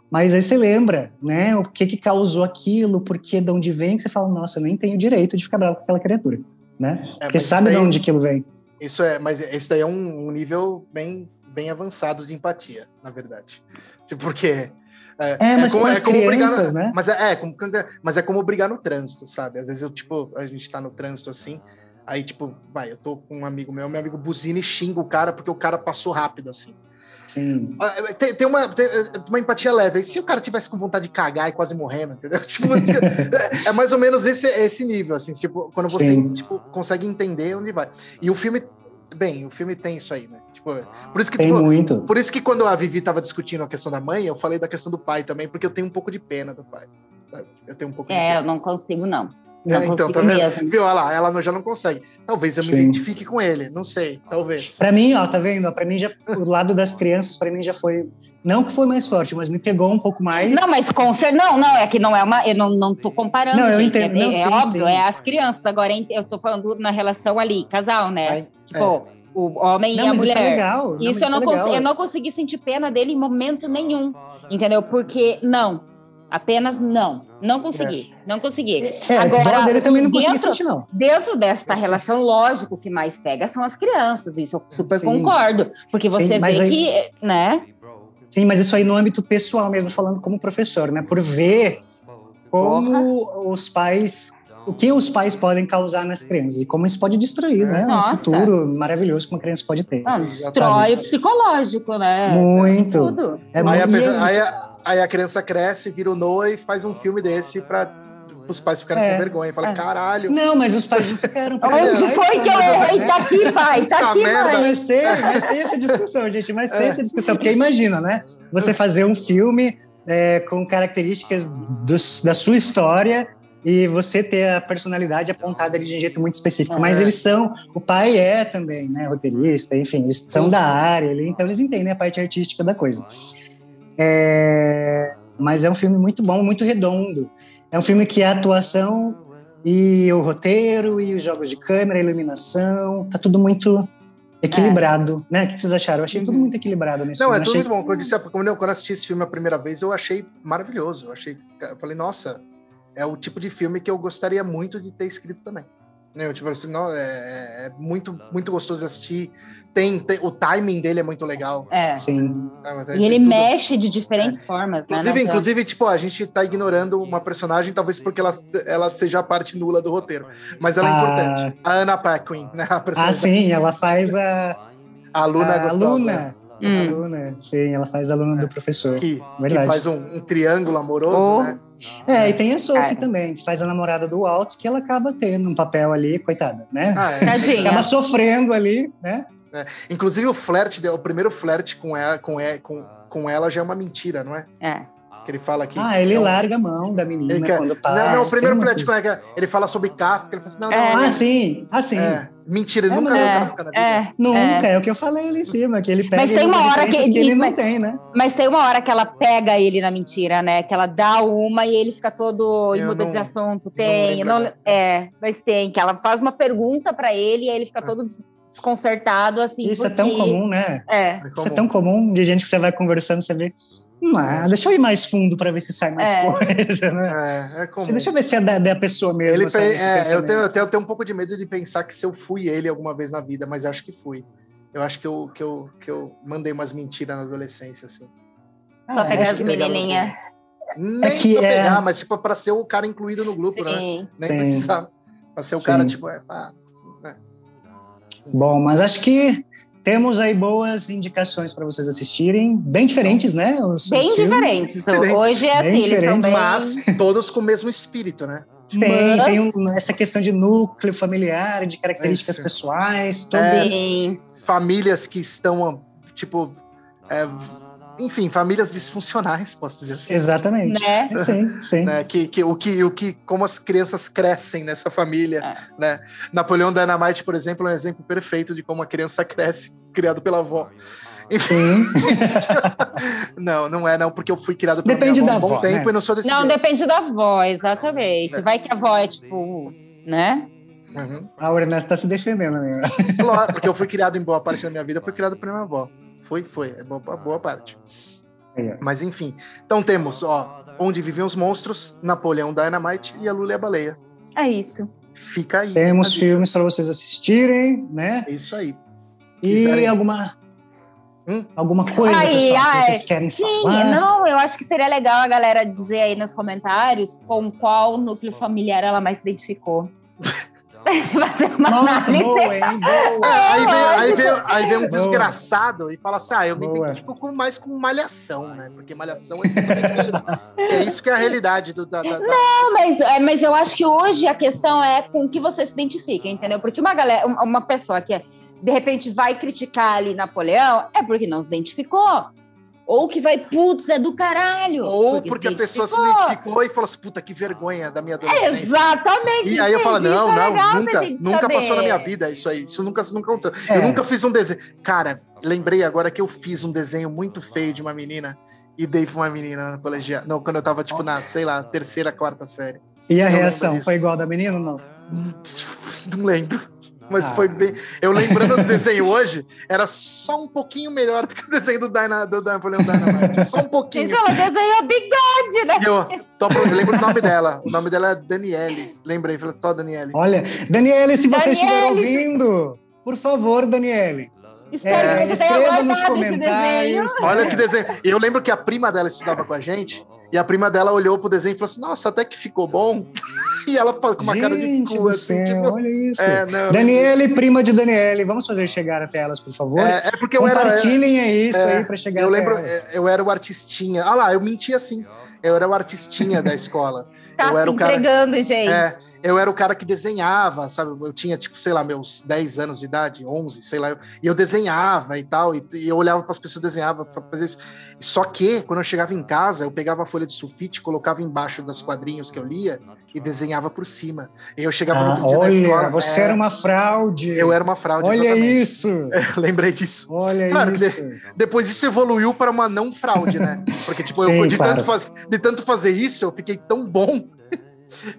A: Mas aí você lembra, né? O que que causou aquilo, por que, de onde vem, que você fala, nossa, eu nem tenho direito de ficar bravo com aquela criatura né? É, Porque sabe de onde aquilo vem.
B: Isso é, mas esse daí é um, um, nível bem, bem avançado de empatia, na verdade. Tipo, porque
A: é, é, mas é como, é como crianças,
B: brigar,
A: né?
B: Mas é, é, como, mas é como brigar no trânsito, sabe? Às vezes eu, tipo, a gente tá no trânsito assim, aí, tipo, vai, eu tô com um amigo meu, meu amigo buzina e xinga o cara porque o cara passou rápido, assim.
A: Sim.
B: Ah, tem, tem, uma, tem uma empatia leve. Se o cara tivesse com vontade de cagar e quase morrendo, entendeu? Tipo, é, é, mais ou menos esse, esse nível, assim, tipo, quando você tipo, consegue entender onde vai. E o filme, bem, o filme tem isso aí, né? Tipo, por isso que,
A: tem
B: tipo,
A: muito.
B: Por isso que quando a Vivi tava discutindo a questão da mãe, eu falei da questão do pai também, porque eu tenho um pouco de pena do pai. Sabe? Eu tenho um pouco
C: É, eu não consigo, não.
B: É, então, tá vendo? Mesmo. Viu? Olha lá, ela já não consegue. Talvez eu Sim. me identifique com ele, não sei, talvez.
A: Para mim, ó, tá vendo? Para mim já o lado das crianças para mim já foi não que foi mais forte, mas me pegou um pouco mais.
C: Não, mas com certeza não, não, é que não é uma, eu não, não tô comparando,
A: não, eu
C: gente,
A: entendo.
C: é,
A: não,
C: é
A: sim,
C: óbvio,
A: sim.
C: é as crianças. Agora eu tô falando na relação ali, casal, né?
B: Ai,
C: tipo,
B: é.
C: o homem
A: não,
C: e a
A: mas
C: mulher.
A: Isso, é legal. Não,
C: isso eu não
A: é
C: consegui, eu não consegui sentir pena dele em momento nenhum. Entendeu? Porque não, Apenas não. Não consegui. É. Não consegui.
A: É, Agora, dele também não consegui sentir, não.
C: Dentro desta Sim. relação, lógico, o que mais pega são as crianças. Isso eu super Sim. concordo. Porque você Sim, vê aí, que, né?
A: Sim, mas isso aí no âmbito pessoal mesmo, falando como professor, né? Por ver como Porra. os pais o que os pais podem causar nas crianças e como isso pode destruir, né? Nossa. Um futuro maravilhoso que uma criança pode ter.
C: Ah, destrói o psicológico, né?
A: Muito.
B: É, aí, a, aí, a, aí a criança cresce, vira o Noah e faz um filme desse para os pais ficarem é, com vergonha. Fala, é. caralho.
A: Não, mas os pais ficaram.
C: Onde foi que eu errei? Tá aqui, pai. Tá aqui,
A: pai. Mas tem, mas tem essa discussão, gente. Mas tem é. essa discussão. Porque imagina, né? Você fazer um filme é, com características do, da sua história e você ter a personalidade apontada ali de um jeito muito específico. Mas é. eles são, o pai é também, né, roteirista, enfim, eles são da área ali, então eles entendem a parte artística da coisa. É, mas é um filme muito bom, muito redondo. É um filme que a atuação e o roteiro e os jogos de câmera, a iluminação, tá tudo muito equilibrado, é. né? O que vocês acharam? Eu achei tudo uhum. muito equilibrado nesse
B: Não,
A: filme.
B: é tudo
A: achei...
B: muito bom. Quando eu, disse, quando eu assisti esse filme a primeira vez, eu achei maravilhoso. Eu achei, eu falei, nossa, é o tipo de filme que eu gostaria muito de ter escrito também. Né? Tipo assim, não, é, é, é, muito, muito gostoso assistir. Tem, tem, o timing dele é muito legal.
C: É.
A: Sim.
C: e ele tudo. mexe de diferentes
B: é.
C: formas,
B: né? Inclusive, inclusive, tipo, a gente tá ignorando uma personagem, talvez porque ela, ela seja a parte nula do roteiro. Mas ela é ah. importante. A Anna Paquin, né? A
A: ah, sim, ela faz a.
B: A aluna a gostosa.
A: Aluna. Hum. Aluna, sim, ela faz aluna do é. professor.
B: Que, que faz um, um, triângulo amoroso, oh. né?
A: É, e tem a Sophie é. também, que faz a namorada do Walt, que ela acaba tendo um papel ali, coitada, né?
C: Ah, é.
A: acaba sofrendo ali, né?
B: É. Inclusive o flerte, o primeiro flerte com ela, com, ela, com, com ela já é uma mentira, não é?
C: É.
B: Que ele fala aqui.
A: Ah, ele
B: Então,
A: larga a mão da menina quando
B: Não,
A: passa.
B: não, o
A: Tem
B: primeiro
A: coisas-
B: é que ele fala sobre Kafka, ele fala assim, não, não,
C: É.
B: não,
A: Ah, sim. Ah, sim.
B: é, mentira, ele
A: É,
B: nunca
A: mas-
B: leu
C: É,
B: Kafka na vida.
C: é,
A: Nunca,
C: é.
A: é. o que eu falei ali em cima, que ele pega
C: Mas tem uma hora que-
A: que ele
C: e-
A: não tem, né?
C: Mas tem uma hora que ela pega ele na mentira, né? Que ela dá uma e ele fica todo e
B: Eu
C: muda
B: não-
C: de assunto. Tem, não-
B: agora.
C: é, mas tem que ela faz uma pergunta pra ele e aí ele fica todo des- desconcertado assim.
A: Isso é tão
C: porque-
A: comum, né?
C: É.
B: É
A: Isso é tão comum de gente que você vai conversando, você vê. Ah, deixa eu ir mais fundo para ver se sai mais
C: É.
A: coisa, né?
B: É, é comum.
A: Se- deixa eu ver se é da, da pessoa mesmo.
B: Ele
A: sabe,
B: é, eu, tenho, eu, tenho, eu tenho um pouco de medo de pensar que se eu fui ele alguma vez na vida, mas eu acho que fui. Eu acho que eu, que eu, que eu mandei umas mentiras na adolescência, assim.
C: Só
A: Ah,
C: pegar as menininhas.
B: Nem
A: que
B: pra
A: é-
B: pegar, mas tipo, pra ser o cara incluído no grupo, né?
C: Sim.
B: Nem
A: Sim.
B: precisava. Pra ser o
A: Sim.
B: cara, tipo, é, pá, né?
A: Bom, mas acho que temos aí boas indicações para vocês assistirem, bem diferentes, né? Os- os
C: Bem
A: filmes.
C: diferentes.
B: Diferente.
C: Hoje é
A: Bem
C: assim, eles são bem...
B: Mas todos com o mesmo espírito, né?
A: Tem,
C: Mas-
A: tem um- essa questão de núcleo familiar, de características
B: Isso.
A: pessoais, todos
B: É. Famílias que estão, tipo, é, enfim, famílias disfuncionais, posso dizer assim.
A: Exatamente.
C: Né?
A: Sim, sim.
B: né? Que, que, o, que, o que, como as crianças crescem nessa família,
C: É.
B: né? Napoleão Dynamite, por exemplo, é um exemplo perfeito de como a criança cresce, criado pela avó. Enfim,
A: Sim.
B: não, não é não, porque eu fui criado pela
A: Depende
B: minha avó um bom
A: avó,
B: tempo
A: né?
B: e não sou desse
C: Não,
B: jeito.
C: depende da avó, exatamente.
B: É.
C: Vai que a avó é tipo, né?
B: Uhum.
A: A Ernesto tá se defendendo, né?
B: Claro, porque eu fui criado em boa parte da minha vida, fui criado pela minha avó. Foi, foi, é boa, boa parte.
A: Aí, ó.
B: Mas enfim, então temos, ó, Onde Vivem os Monstros, Napoleão Dynamite e A Lula e a Baleia.
C: É isso.
B: Fica aí.
A: Temos filmes para vocês assistirem, né?
B: É Isso aí.
A: E
B: Quiserem-
A: alguma
B: Hum?
A: alguma coisa,
C: Aí,
A: pessoal, que
C: ai,
A: vocês querem
C: Sim,
A: falar?
C: não, eu acho que seria legal a galera dizer aí nos comentários com qual núcleo familiar ela mais se identificou. Fazer uma
A: Nossa,
C: análise.
A: boa, hein? Boa.
B: É, aí, vem, aí, vem, aí vem um
A: Boa.
B: desgraçado e fala assim: ah, eu me identifico com, mais com malhação, né? Porque malhação é, totalmente realidade. é isso que é a realidade do, da, da-
C: Não, mas, é, mas eu acho que hoje a questão é com o que você se identifica, entendeu? Porque uma galera, uma uma pessoa que de repente vai criticar ali Napoleão é porque não se identificou. Ou que vai, putz, é do caralho.
B: Ou
C: se
B: porque a pessoa se
C: identificou.
B: e falou assim: puta, que vergonha da minha adolescência.
C: Exatamente.
B: E aí eu falo, não,
C: é
B: não,
C: pra
B: nunca, nunca passou na minha
C: saber.
B: vida isso aí. Isso nunca, nunca aconteceu.
A: É.
B: Eu nunca fiz um desenho. Cara, lembrei agora que eu fiz um desenho muito feio de uma menina e dei pra uma menina na colegial. Não, quando eu tava, tipo, na, sei lá, terceira, quarta série.
A: E a
B: Eu
A: reação foi igual a da menina ou não?
B: Não lembro. Mas
A: Ah.
B: foi bem. Eu lembrando do desenho hoje, era só um pouquinho melhor do que o desenho do, Dyna, do Napoleão Dynamite. Só um pouquinho.
C: Ela desenhou bigode, né?
B: Eu, tô, eu lembro o nome dela. O nome dela é Daniele. Lembrei, falei, tô, Daniele.
A: Olha, Daniele, se você estiver ouvindo, por favor, Daniele,
C: Espero
A: é,
C: que você tenha
A: escreva nos comentários.
B: Olha que desenho. E eu lembro que a prima dela estudava com a gente, e a prima dela olhou pro desenho e falou assim: Nossa, até que ficou bom. E ela falou com uma cara de
A: Gente
B: cu, assim,
A: céu,
B: tipo.
A: olha isso.
B: É, não,
A: Daniele, prima de Daniele, vamos fazer chegar até elas, por favor.
B: É, é porque eu era.
A: Compartilhem é isso
B: é,
A: aí para chegar
B: Eu
A: até
B: lembro,
A: elas.
B: é, eu era o artistinha. Ah lá, eu menti assim. Eu era o artistinha da escola.
C: Tá
B: eu
C: se
B: era o cara.
C: entregando, gente.
B: É, eu era o cara que desenhava, sabe? Eu tinha, tipo, sei lá, meus 10 anos de idade, 11, sei lá. E eu desenhava e tal, e, e eu olhava para as pessoas desenhava para fazer isso. Só que, quando eu chegava em casa, eu pegava a folha de sulfite, colocava embaixo dos quadrinhos que eu lia e desenhava por cima. E eu chegava no
A: Ah,
B: outro dia
A: olha,
B: escola.
A: você
B: é,
A: era uma fraude.
B: Eu era uma fraude,
A: Olha
B: exatamente.
A: isso.
B: Eu lembrei disso.
A: Olha
B: Claro
A: isso.
B: Depois isso evoluiu para uma não fraude, né? Porque, tipo, eu,
A: Sim,
B: de,
A: claro.
B: tanto faz- de tanto fazer isso, eu fiquei tão bom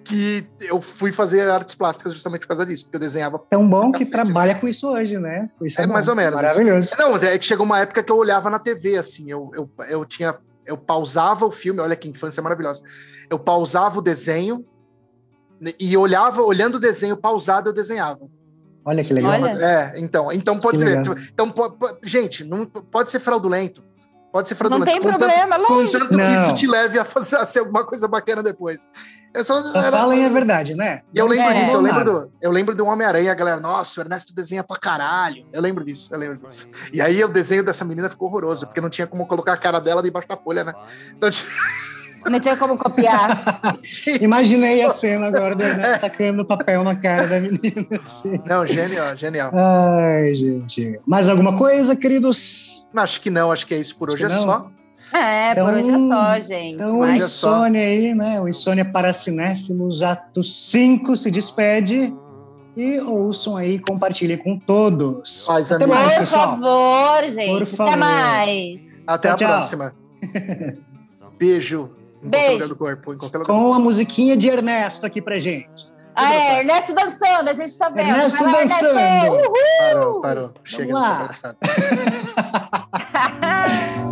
B: que eu fui fazer artes plásticas justamente por causa disso, porque eu desenhava.
A: Tão bom que trabalha com isso hoje, né? Isso é,
B: É,
A: bom.
B: mais ou menos.
A: Maravilhoso.
B: Não, é que chegou uma época que eu olhava na TV, assim, eu, eu, eu tinha. Eu pausava o filme, olha que infância maravilhosa. Eu pausava o desenho né, e olhava, olhando o desenho pausado, eu desenhava.
A: Olha que legal.
C: Olha.
B: É, então, então pode
A: Que
B: ser.
A: legal.
B: Então, po- po- gente, não pode ser fraudulento. Pode ser
C: Não
B: fraudulento.
C: tem
B: contanto-
C: problema, lógico.
B: Contanto que
A: Não.
B: isso te leve a, fazer, a ser alguma coisa bacana depois. Eu só,
A: Só
B: era-
A: falem a verdade, né?
B: E eu lembro
C: É.
B: disso, eu lembro, do, eu lembro do Homem-Aranha, a galera, nossa, o Ernesto desenha pra caralho. Eu lembro disso, eu lembro disso. E aí o desenho dessa menina ficou horroroso, porque não tinha como colocar a cara dela debaixo da folha, né? Então, tipo,
C: Não tinha como copiar.
A: Imaginei a cena agora do Ernesto tacando papel na cara da menina. assim.
B: não, genial, genial.
A: Ai, gente. Mais alguma coisa, queridos?
B: Acho que não, acho que é isso por
A: Acho
B: hoje, é só.
C: É, por
A: Então-
C: hoje é só, gente.
A: Então, o
B: é
C: Mas
B: só.
A: Insônia aí, né? O Insônia para Cinéfilos, ato 5 se despede. E ouçam aí, compartilhem com todos.
B: Faz
A: Até
B: amigos.
A: mais,
C: por
A: pessoal.
C: favor, gente.
A: Por favor.
C: Até mais.
B: Até
A: Tchau,
B: a
A: tchau.
B: próxima. Beijo. Em qualquer
C: Beijo.
B: lugar do corpo, em qualquer lugar.
A: Com a musiquinha de Ernesto aqui pra gente.
C: Ah, é, Ernesto dançando, a gente tá vendo.
A: Ernesto
C: lá,
A: dançando.
C: Ernesto. Uhul!
B: Parou, parou. Chega
A: lá.
B: dessa palhaçada.